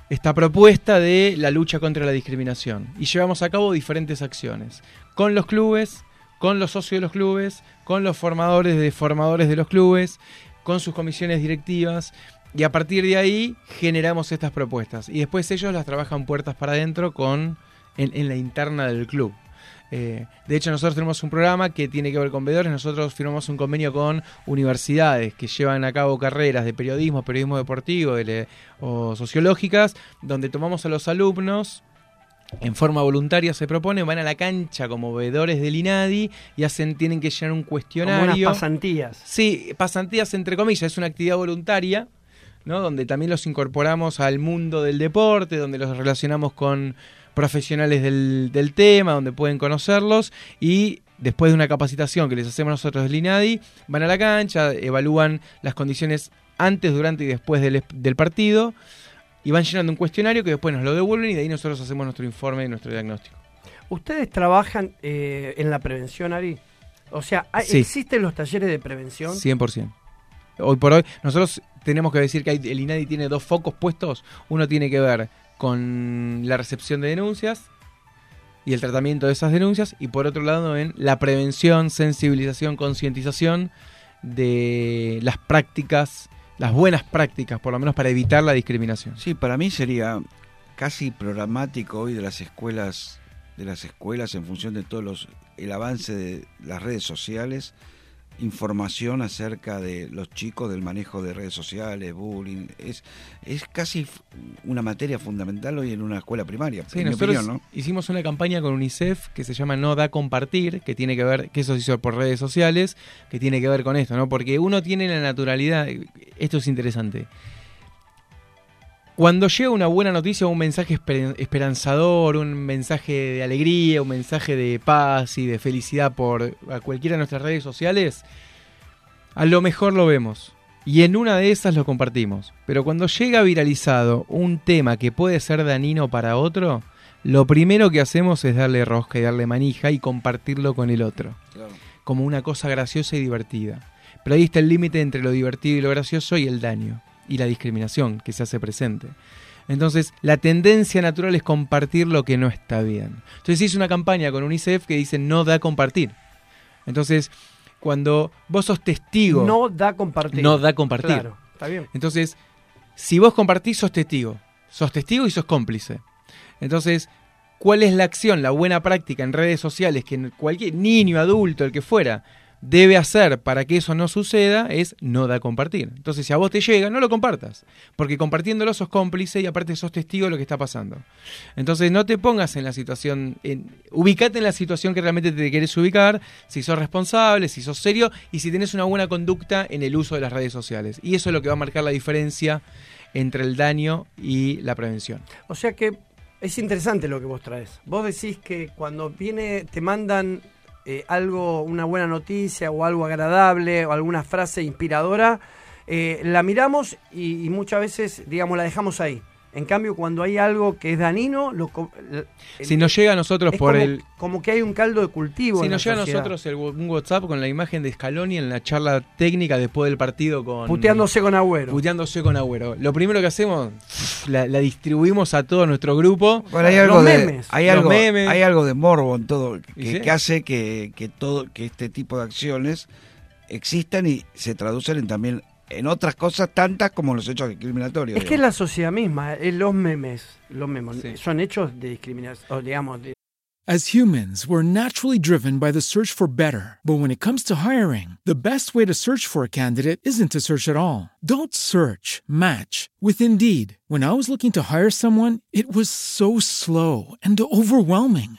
esta propuesta de la lucha contra la discriminación. Y llevamos a cabo diferentes acciones con los clubes, con los socios de los clubes, con los formadores de formadores de los clubes, con sus comisiones directivas. Y a partir de ahí generamos estas propuestas. Y después ellos las trabajan puertas para adentro con, en, en la interna del club. Eh, de hecho, nosotros tenemos un programa que tiene que ver con veedores. Nosotros firmamos un convenio con universidades que llevan a cabo carreras de periodismo, periodismo deportivo de o sociológicas, donde tomamos a los alumnos. En forma voluntaria se propone, van a la cancha como veedores del INADI y hacen, tienen que llenar un Como unas cuestionario. pasantías. Sí, pasantías entre comillas, es una actividad voluntaria, ¿no? Donde también los incorporamos al mundo del deporte, donde los relacionamos con profesionales del, del tema, donde pueden conocerlos y después de una capacitación que les hacemos nosotros del INADI, van a la cancha, evalúan las condiciones antes, durante y después del, del partido y van llenando un cuestionario que después nos lo devuelven y de ahí nosotros hacemos nuestro informe y nuestro diagnóstico. ¿Ustedes trabajan eh, en la prevención, Ari? O sea, ¿hay- Sí. ¿existen los talleres de prevención? 100%. Hoy por hoy, nosotros tenemos que decir que hay- el INADI tiene dos focos puestos. Uno tiene que ver con la recepción de denuncias y el tratamiento de esas denuncias. Y por otro lado, en la prevención, sensibilización, concientización de las prácticas, las buenas prácticas, por lo menos para evitar la discriminación. Sí, para mí sería casi programático hoy de las escuelas, de las escuelas en función de todos los, el avance de las redes sociales, información acerca de los chicos del manejo de redes sociales, bullying, es, es casi una materia fundamental hoy en una escuela primaria, Sí, en mi nosotros opinión, ¿no? hicimos una campaña con UNICEF que se llama No da compartir, que tiene que ver, que eso se hizo por redes sociales, que tiene que ver con esto, ¿no? Porque uno tiene la naturalidad, esto es interesante. Cuando llega una buena noticia, un mensaje esper- esperanzador, un mensaje de alegría, un mensaje de paz y de felicidad por a cualquiera de nuestras redes sociales, a lo mejor lo vemos. Y en una de esas lo compartimos. Pero cuando llega viralizado un tema que puede ser dañino para otro, lo primero que hacemos es darle rosca y darle manija y compartirlo con el otro. Como una cosa graciosa y divertida. Pero ahí está el límite entre lo divertido y lo gracioso y el daño. Y la discriminación que se hace presente. Entonces, la tendencia natural es compartir lo que no está bien. Entonces hice una campaña con UNICEF que dice no da compartir. Entonces, cuando vos sos testigo... No da compartir. No da compartir. Claro, está bien. Entonces, si vos compartís, sos testigo. Sos testigo y sos cómplice. Entonces, ¿cuál es la acción, la buena práctica en redes sociales que cualquier niño, adulto, el que fuera, debe hacer para que eso no suceda? Es no da compartir. Entonces, si a vos te llega, no lo compartas. Porque compartiéndolo sos cómplice y aparte sos testigo de lo que está pasando. Entonces, no te pongas en la situación, en, ubicate en la situación que realmente te querés ubicar, si sos responsable, si sos serio y si tenés una buena conducta en el uso de las redes sociales. Y eso es lo que va a marcar la diferencia entre el daño y la prevención. O sea que Es interesante lo que vos traes. Vos decís que cuando viene, te mandan eh, algo, una buena noticia o algo agradable o alguna frase inspiradora, eh, la miramos y, y muchas veces, digamos, la dejamos ahí. En cambio, cuando hay algo que es danino, lo, el- Si nos llega a nosotros por como, el... como que hay un caldo de cultivo. Si en la nos llega a nosotros el, un WhatsApp con la imagen de Scaloni en la charla técnica después del partido con... Puteándose con Agüero. Puteándose con Agüero. Lo primero que hacemos, la, la distribuimos a todo nuestro grupo. Bueno, hay Los algo, de, memes. hay, Los algo, memes. hay algo de morbo en todo, ¿Y que, sí? que hace que, que todo que este tipo de acciones existan y se traducen en también en otras cosas tantas como los hechos discriminatorios. Es que es la sociedad misma, eh, los memes, los memes Sí. son hechos de discriminación, digamos, de- As humans, we're naturally driven by the search for better. But when it comes to hiring, the best way to search for a candidate isn't to search at all. Don't search, match with Indeed. When I was looking to hire someone, it was so slow and overwhelming.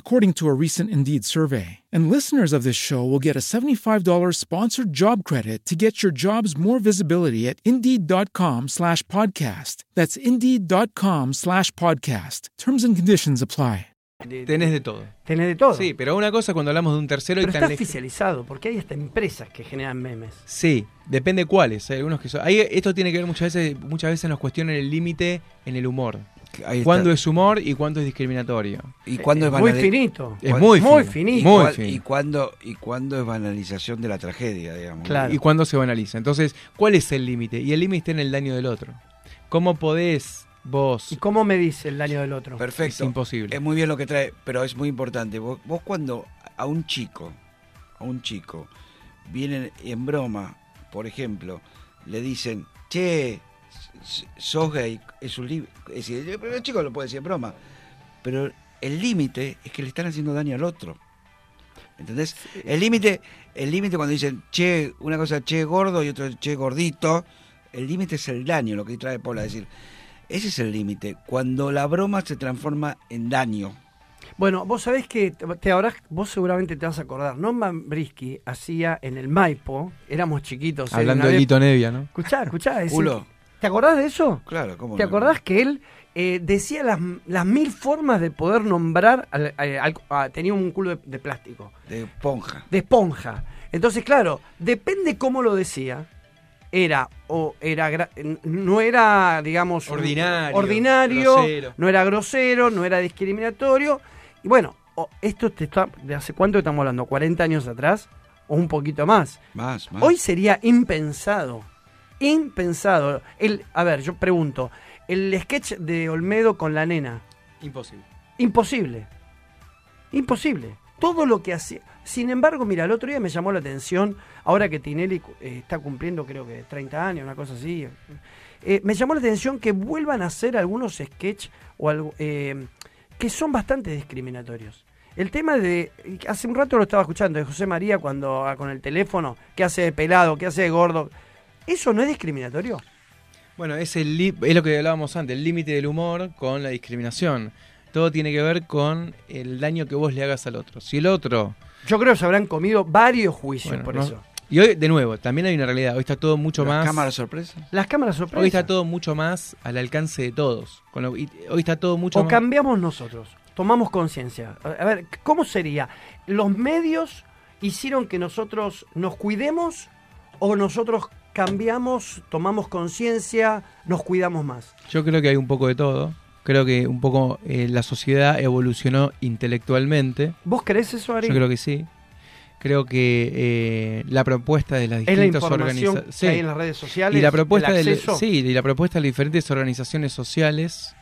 according to a recent Indeed survey. And listeners of this show will get a $75 sponsored job credit to get your jobs more visibility at Indeed.com slash podcast. That's Indeed.com slash podcast. Terms and conditions apply. de- Tenés de todo. tenés de todo. Sí, pero una cosa cuando hablamos de un tercero Pero y tan está lej- oficializado, porque hay hasta empresas que generan memes. Sí, depende cuáles. Hay algunos que son. Ahí esto tiene que ver muchas veces, muchas veces nos cuestionan el límite en el humor. Ahí está. ¿Cuándo es humor y cuándo es discriminatorio? y cuándo es, Eh, muy banali- finito. Es ¿Cuál- muy, muy finito. muy y cuándo y cuándo es banalización de la tragedia, digamos. Claro. y cuándo se banaliza. Entonces, ¿cuál es el límite? Y el límite está en el daño del otro. ¿Cómo podés vos? ¿Y cómo me dice el daño del otro? Perfecto. Es imposible. Es muy bien lo que trae, pero es muy importante. Vos, vos cuando a un chico, a un chico, vienen en broma, por ejemplo, le dicen, che, sos gay, es un límite. Es decir, pero el chico lo puede decir en broma. Pero el límite es que le están haciendo daño al otro. ¿Entendés? El límite, el límite cuando dicen, che, una cosa che gordo y otra che gordito, el límite es el daño, lo que trae Paula a decir. Ese es el límite, cuando la broma se transforma en daño. Bueno, vos sabés que te- habrás, vos seguramente te vas a acordar. Norman Brisky hacía en el Maipo, éramos chiquitos. él Hablando de Lito Nevia, ¿no? Escuchá, escuchá. es. ¿Te acordás de eso? Claro, ¿cómo ¿Te no? acordás que él eh, decía las, las mil formas de poder nombrar, al- al- al- a- tenía un culo de, de plástico, De esponja. de esponja. Entonces, claro, depende cómo lo decía, era o era no era, digamos, Ordinario, ordinario, grosero. no era grosero, no era discriminatorio. Y bueno, esto te está, ¿de hace cuánto estamos hablando? ¿40 años atrás? O un poquito más. Más, más. Hoy sería impensado. Impensado. El, a ver, yo pregunto. El sketch de Olmedo con la nena. Imposible. Imposible. Imposible. Todo lo que hacía. Sin embargo, mira, el otro día me llamó la atención, ahora que Tinelli eh, está cumpliendo creo que 30 años, una cosa así. eh, me llamó la atención que vuelvan a hacer algunos sketch o algo, eh, que son bastante discriminatorios. El tema de. Hace un rato lo estaba escuchando de José María cuando ah, con el teléfono, que hace de pelado, que hace de gordo. ¿Eso no es discriminatorio? Bueno, es, el es lo que hablábamos antes, el límite del humor con la discriminación. Todo tiene que ver con el daño que vos le hagas al otro. Si el otro... Yo creo que se habrán comido varios juicios bueno, por no- eso. Y hoy, de nuevo, también hay una realidad. Hoy está todo mucho Las más... cámaras sorpresa. Las cámaras sorpresas. Hoy está todo mucho más al alcance de todos. Con lo- y- hoy está todo mucho o más... cambiamos nosotros, tomamos conciencia. A ver, ¿cómo sería? ¿Los medios hicieron que nosotros nos cuidemos o nosotros cambiamos, tomamos conciencia, nos cuidamos más? Yo creo que hay un poco de todo. Creo que un poco eh, la sociedad evolucionó intelectualmente. ¿Vos crees eso, Ari? Yo creo que sí. Creo que eh, la propuesta de las distintas organizaciones... hay en las redes sociales. Y la propuesta el de, sí, y la propuesta de las diferentes organizaciones sociales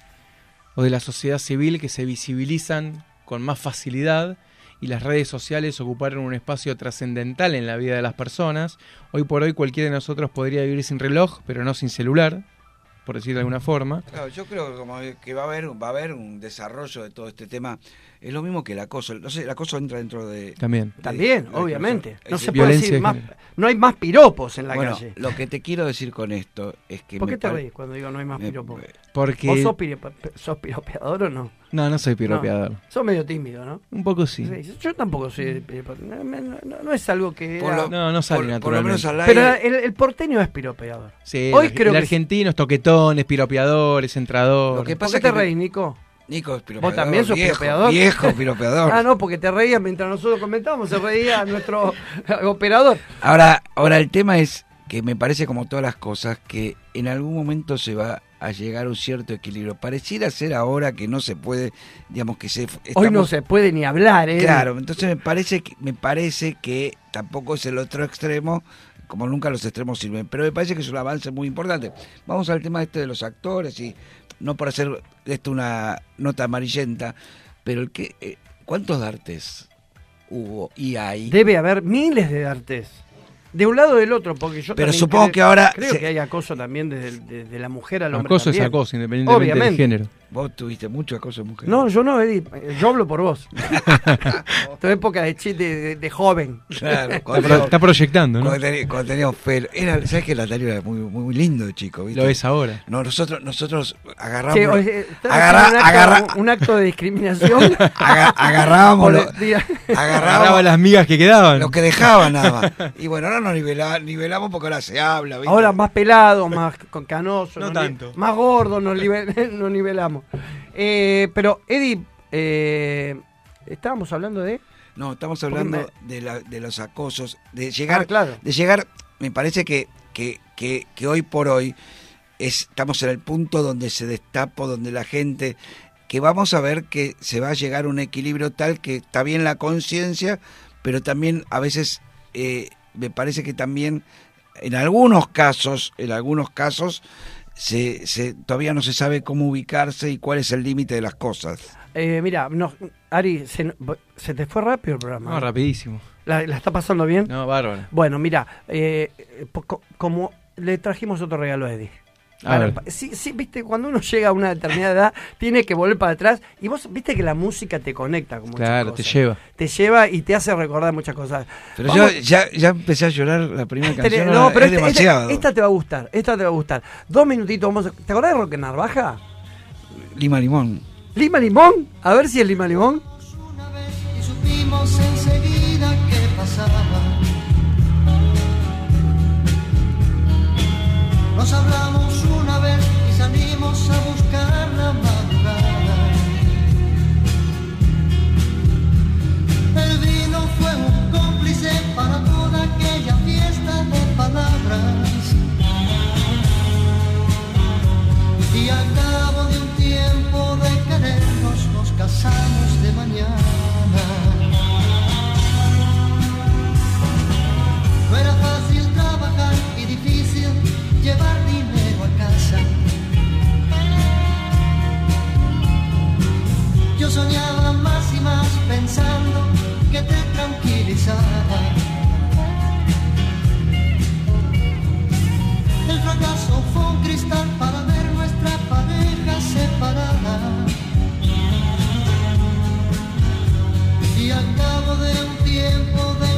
o de la sociedad civil que se visibilizan con más facilidad y las redes sociales ocuparon un espacio trascendental en la vida de las personas. Hoy por hoy cualquiera de nosotros podría vivir sin reloj, pero no sin celular. por decirlo de alguna forma. Claro, yo creo que, como que va a haber va a haber un desarrollo de todo este tema. Es lo mismo que el acoso. No sé, el acoso entra dentro de. También. de- También, de- obviamente. No es- se puede decir de más, no hay más piropos en la bueno, calle. lo que te quiero decir con esto es que. ¿Por qué te reís cuando digo no hay más me- piropos? Porque. ¿Vos sos, piropa- sos piropeador o no? No, no soy piropeador. No, sos medio tímido, ¿no? Un poco sí. Sí, yo tampoco soy piropeador. No, no- no- no es algo que... Por era- lo- No, no sale por, por lo menos naturalmente. al aire. Pero el, el porteño es piropeador. Sí, Hoy el, creo el que argentino es toquetones, piropeadores, entradores. Lo que ¿Por pasa qué te reís, Nico? Nico es piropeador. también sos viejo, piropeador? Viejo piropeador. Ah, no, porque te reías mientras nosotros comentábamos, se reía nuestro operador. Ahora, ahora el tema es que me parece como todas las cosas que en algún momento se va a llegar a un cierto equilibrio. Pareciera ser ahora que no se puede, digamos que se Hoy no se puede ni hablar, ¿eh? Claro, entonces me parece que me parece que tampoco es el otro extremo, como nunca los extremos sirven, pero me parece que es un avance muy importante. Vamos al tema este de los actores y no por hacer esto una nota amarillenta, pero el que eh, ¿cuántos dartes hubo y hay? Debe haber miles de artes. De un lado o del otro, porque yo Pero supongo creo- que ahora Creo se- que hay acoso también desde, el- desde la mujer al hombre. Acoso es acoso, independientemente del Obviamente. género. Vos tuviste mucho acoso de mujer. No, yo no, Eddie. Yo hablo por vos. tu época de, de, de- de joven. Claro, Está, está proyectando, ¿no? cuando teníamos pelo. Era, ¿Sabes que Natalia era muy, muy, muy lindo de chico? ¿viste? Lo es ahora. No, nosotros, nosotros agarramos. Che, oye, ¿estás agarra- haciendo un, acto, agarra- un acto de discriminación. aga- agarrábamos lo, agarrábamos las migas que quedaban. lo que dejaban nada más. Y bueno, ahora nos nivela- nivelamos porque ahora se habla. ¿viste? Ahora más pelado, más con canoso. No tanto. Más gordo nos, nive- nos nivelamos. Eh, pero, Eddie, eh, estábamos hablando de... No, estamos hablando de, la- de los acosos, de Ah, llegar, claro. de llegar, me parece que, que, que, que hoy por hoy es- estamos en el punto donde se destapa, donde la gente, que vamos a ver que se va a llegar a un equilibrio tal que está bien la conciencia, pero también a veces eh, me parece que también en algunos casos, en algunos casos, se, se, todavía no se sabe cómo ubicarse y cuál es el límite de las cosas. Eh, mira, no, Ari, se, se te fue rápido el programa. No, rapidísimo. ¿La, la está pasando bien? No, bárbaro. Bueno, mira, eh, eh, como le trajimos otro regalo a Eddie. Para- sí, sí, viste, cuando uno llega a una determinada edad, tiene que volver para atrás. Y vos viste que la música te conecta con muchas Claro, te lleva. Te lleva y te hace recordar muchas cosas. Pero Vamos- yo ya, ya empecé a llorar la primera canción. no, pero es este- esta, te va a gustar, esta te va a gustar. Dos minutitos, vamos a- ¿Te acordás de Roque Narvaja? Lima Limón. ¿Lima Limón? A ver si es Lima Limón. una vez y supimos enseguida qué pasaba. Nos hablamos casamos de mañana. No era fácil trabajar y difícil llevar dinero a casa. Yo soñaba más y más pensando que te tranquilizaba. El fracaso fue un cristal de un tiempo de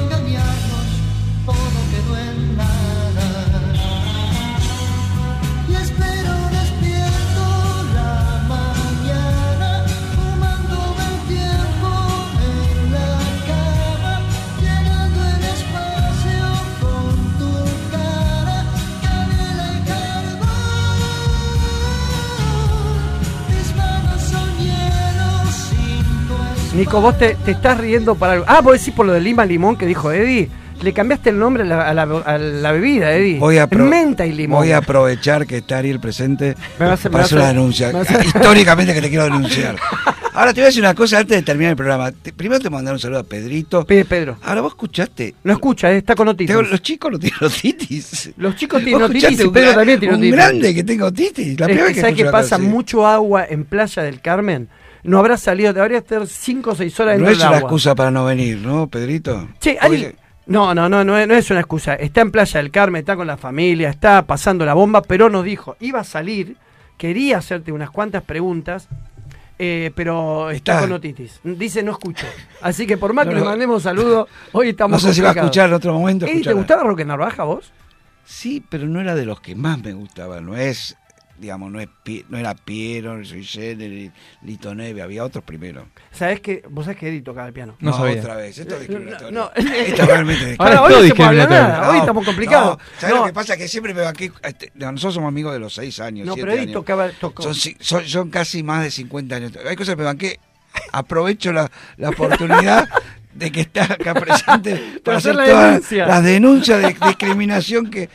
Nico, vos te, te estás riendo para algo. Ah, vos decís por lo de Lima Limón que dijo Eddie. Le cambiaste el nombre a la, a la- a la bebida, Eddie. Voy a, Menta y limón. voy a aprovechar que está Ariel presente para hacer una denuncia. Históricamente que te quiero denunciar. Ahora te voy a decir una cosa antes de terminar el programa. Te- primero te mandar un saludo a Pedrito. Pide Pedro. Ahora vos escuchaste. No escucha, eh, está con otitis. Los chicos no tienen otitis. Los chicos ¿Vos tienen otitis y un Pedro gran- también tiene Un otitis. grande que tenga otitis. La Es primera que, vez que ¿Sabes que escucho una pasa mucho agua en Playa del Carmen? No habrá salido, debería estar 5 o 6 horas No dentro es del una agua. excusa para no venir, ¿no, Pedrito? Ari, Oye, No, no, no, no es, no es una excusa. Está en Playa del Carmen, está con la familia, está pasando la bomba, pero nos dijo, iba a salir, quería hacerte unas cuantas preguntas, eh, pero está, Está. con otitis. Dice no escucho. Así que por más que No, le no. mandemos saludos, hoy No estamos sé si va a escuchar en otro momento. ¿Te gustaba Roque Narvaja vos? Sí, pero no era de los que más me gustaba. No es, digamos, no es Pi- no era Piero, Soy Generis, Lito Neve, había otros primero. ¿Sabés que vos sabés que Eddie tocaba el piano? No sabía. otra vez. Esto es discriminatorio. No, no. Esto es realmente Ahora Ahora, hoy es no hoy estamos complicados. No, ¿Sabes No. lo que pasa? Que siempre me banqué. este, nosotros somos amigos de los seis años. No, siete pero Eddie años. tocaba, tocó. Son, son, son casi más de 50 años. Hay cosas que me banqué. Aprovecho la, la oportunidad de que está acá presente para hacer hacer la todas denuncia. las denuncias de discriminación que.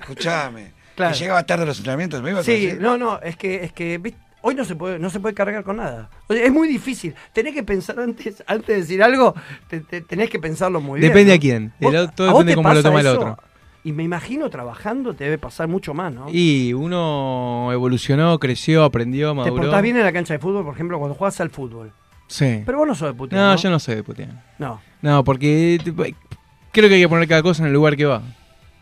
escuchame. Claro. Que llegaba tarde a los entrenamientos. ¿me ibas a Sí, decir? no, no, es que, es que ¿viste? hoy no se puede, no se puede cargar con nada. O sea, es muy difícil. Tenés que pensar antes, antes de decir algo, te- te- tenés que pensarlo muy bien. Depende ¿no? a quién. ¿Vos- El- todo depende te cómo lo toma el otro. Y me imagino trabajando te debe pasar mucho más, ¿no? Y uno evolucionó, creció, aprendió, ¿Te maduró. portás bien en la cancha de fútbol, por ejemplo, cuando jugás al fútbol? Sí. Pero vos no sos de putear, No, ¿no? yo no sé de putear. No. No, porque tipo, creo que hay que poner cada cosa en el lugar que va.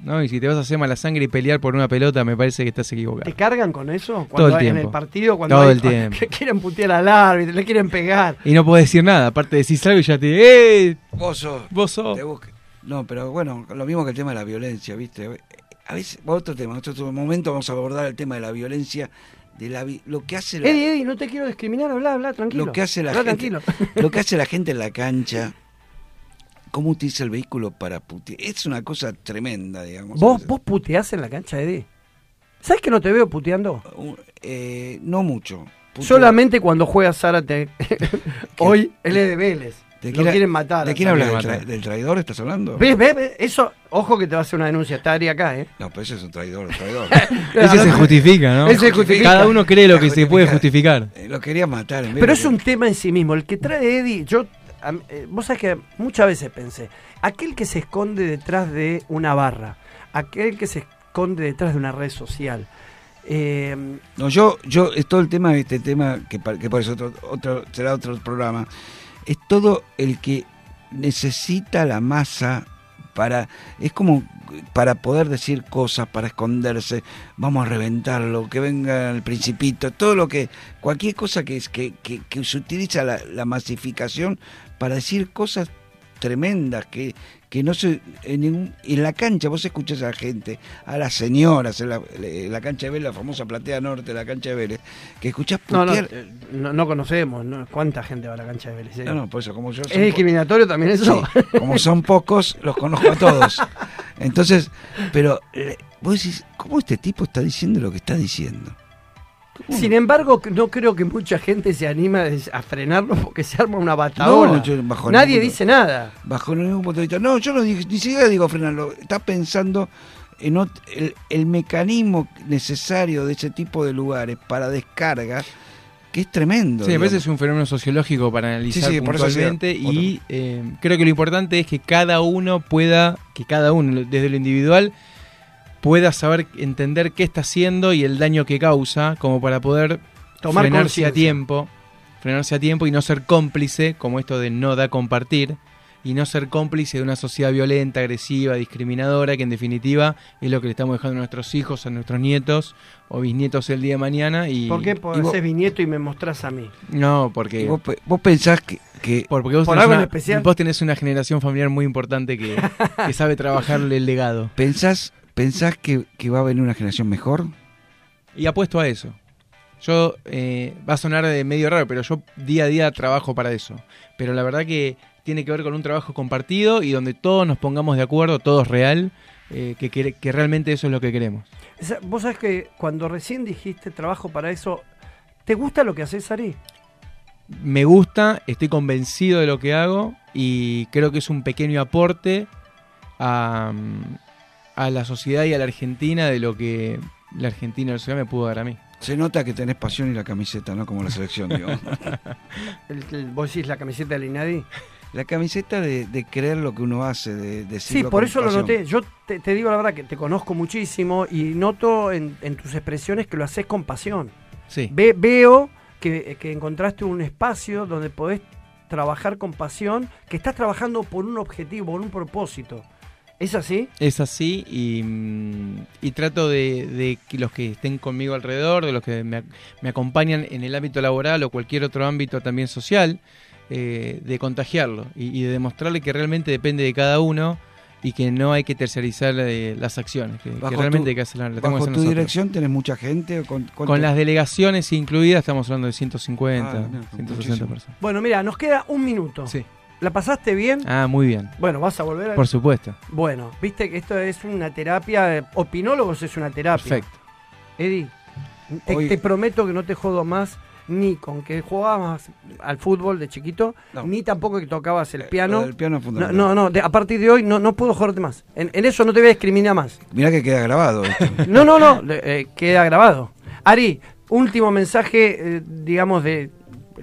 ¿No? Y si te vas a hacer mala sangre y pelear por una pelota, me parece que estás equivocado. ¿Te cargan con eso? Cuando Todo el hay- En tiempo. el partido, cuando Todo hay- el tiempo. que quieren putear al árbitro, le quieren pegar. Y no podés decir nada, aparte decís algo y ya te... ¡Eh! Vos sos. Vos sos. te No, pero bueno, lo mismo que el tema de la violencia, ¿viste? A veces, otro tema, en otro momento vamos a abordar el tema de la violencia, de la lo que hace la, Eddie, Eddie, no te quiero discriminar, habla, habla, tranquilo. lo que hace la gente, tranquilo. lo que hace la gente en la cancha, cómo utiliza el vehículo para putear, es una cosa tremenda, digamos. ¿Vos, ¿Vos puteás en la cancha, Eddie? ¿Sabes que no te veo puteando? Uh, eh, no mucho. Puteo- Solamente cuando juega Zárate. Hoy él es de Vélez. ¿De Lo quién, quieren matar. ¿De quién hablas? ¿Del, tra- del traidor estás hablando? ¿Ves, ves, ves? Eso, ojo que te va a hacer una denuncia. Estaría acá, ¿eh? No, pero ese es un traidor, un traidor. Ese se justifica, ¿no? Ese se justifica. Cada uno cree lo que se puede Justifica. justificar. Eh, lo quería matar. En vez Pero de es que- un tema en sí mismo. El que trae Eddie, yo. Eh, vos sabés que muchas veces pensé, aquel que se esconde detrás de una barra, aquel que se esconde detrás de una red social. eh, No, yo, yo, es todo el tema de este tema, que, que por eso otro, otro, será otro programa, es todo el que necesita la masa para, es como para poder decir cosas, para esconderse, vamos a reventarlo, que venga el principito, todo lo que, cualquier cosa que, es, que, que, que se utiliza la masificación para decir cosas tremendas que, que no se en ningún en la cancha vos escuchás a la gente a las señoras en la, en la cancha de Vélez la famosa platea norte la cancha de Vélez que escuchás no, no, putear eh, no, no conocemos. no, ¿Cuánta gente va a la cancha de Vélez? eh? no, no, por eso como yo ¿Es discriminatorio también eso? Sí, como son pocos los conozco a todos entonces pero vos decís cómo este tipo está diciendo lo que está diciendo. Sin embargo, no creo que mucha gente se anima a frenarlo porque se arma una batalla. No, Nadie ningún- dice nada. bajo ningún punto de vista. No, yo no dije, ni siquiera digo frenarlo. Está pensando en ot- el, el mecanismo necesario de ese tipo de lugares para descarga, que es tremendo. Sí, a veces es un fenómeno sociológico para analizar Sí, sí, puntualmente y eh, creo que lo importante es que cada uno pueda, que cada uno desde lo individual pueda saber entender qué está haciendo y el daño que causa como para poder Tomar frenarse a tiempo, frenarse a tiempo y no ser cómplice, como esto de no da compartir, y no ser cómplice de una sociedad violenta, agresiva, discriminadora, que en definitiva es lo que le estamos dejando a nuestros hijos, a nuestros nietos o bisnietos el día de mañana. Y, ¿Por qué y vos- haces viñeto y me mostrás a mí? No, porque... Vos, pe- vos pensás que, que Por- porque vos, ¿Por tenés algo en una, especial? vos tenés una generación familiar muy importante que, que sabe trabajarle el legado. pensás, pensás que, que va a venir una generación mejor. Y apuesto a eso. Yo, eh, va a sonar de medio raro, pero yo día a día trabajo para eso. Pero la verdad que tiene que ver con un trabajo compartido y donde todos nos pongamos de acuerdo, todos real, eh, que, que realmente eso es lo que queremos. Vos sabés que cuando recién dijiste trabajo para eso, ¿te gusta lo que haces, Ari? Me gusta, estoy convencido de lo que hago y creo que es un pequeño aporte a, mm, a la sociedad y a la Argentina de lo que la Argentina y la sociedad me pudo dar a mí. Se nota que tenés pasión y la camiseta, ¿no? Como la selección, digo. El, el- vos decís la camiseta del Inadi. La camiseta de, de creer lo que uno hace, de decirlo Sí, por eso lo noté. Yo te, te digo la verdad que te conozco muchísimo y noto en, en tus expresiones que lo haces con pasión. Sí. Ve- veo que, que encontraste un espacio donde podés trabajar con pasión, que estás trabajando por un objetivo, por un propósito. ¿Es así? Es así y, mm, y trato de, de que los que estén conmigo alrededor, de los que me, ac- me acompañan en el ámbito laboral o cualquier otro ámbito también social, eh, de contagiarlo y, y de demostrarle que realmente depende de cada uno y que no hay que tercerizar eh, las acciones, que, realmente tu- hay que hacerlas. las tenemos ¿Bajo que tu hacer nosotros. dirección tenés mucha gente? o con, las delegaciones incluidas estamos hablando de 150, Ah, no, 160 muchísimo. personas. Bueno, mira, nos queda un minuto. Sí. ¿La pasaste bien? Ah, muy bien. Bueno, vas a volver a... Por supuesto. Bueno, viste que esto es una terapia, eh, opinólogos es una terapia. Perfecto. Eddie, te, Hoy- te prometo que no te jodo más ni con que jugabas al fútbol de chiquito, No. ni tampoco que tocabas el Eh, piano. del piano es no, fundamental. no, no, de- a partir de hoy no, no puedo joderte más. En, en eso no te voy a discriminar más. Mirá que queda grabado esto. No, no, no, eh, queda grabado. Ari, último mensaje, eh, digamos, de,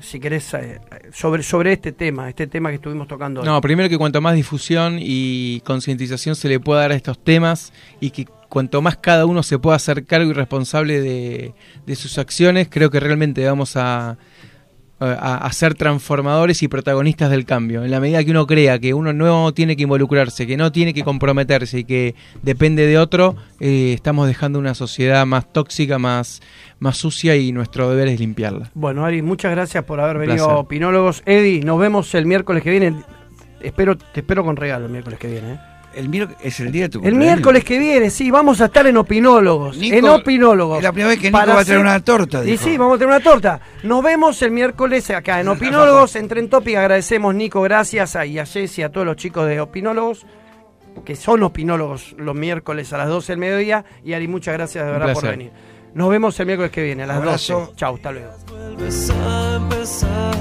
si querés, eh, sobre, sobre este tema, este tema que estuvimos tocando hoy. No, primero que cuanto más difusión y concientización se le pueda dar a estos temas y que cuanto más cada uno se pueda hacer cargo y responsable de, de sus acciones, creo que realmente vamos a, a, a ser transformadores y protagonistas del cambio. En la medida que uno crea que uno no tiene que involucrarse, que no tiene que comprometerse y que depende de otro, eh, estamos dejando una sociedad más tóxica, más, más sucia y nuestro deber es limpiarla. Bueno, Ari, muchas gracias por haber Un venido placer. Opinólogos. Eddie, nos vemos el miércoles que viene. Espero, te espero con regalo el miércoles que viene. ¿eh? El miércoles es el día de tu El cumpleaños. miércoles que viene, sí, vamos a estar en Opinólogos. Nico, en Opinólogos. es la primera vez que Nico Para va a traer hacer- una torta, Y dijo. sí, vamos a tener una torta. Nos vemos el miércoles acá en Opinólogos, en Tren Topic. Agradecemos, Nico, gracias a, y a Jessy, a todos los chicos de Opinólogos, que son opinólogos los miércoles a las 12 del mediodía. Y Ari, muchas gracias de verdad por venir. Nos vemos el miércoles que viene a las Abrazo. 12. Chau, hasta luego. vuelves a empezar.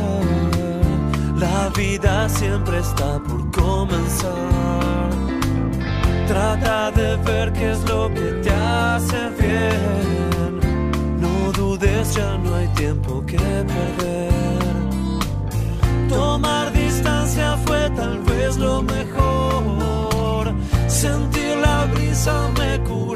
La vida siempre está por comenzar. Trata de ver qué es lo que te hace bien. No dudes, ya no hay tiempo que perder. Tomar distancia fue tal vez lo mejor. Sentir la brisa me cura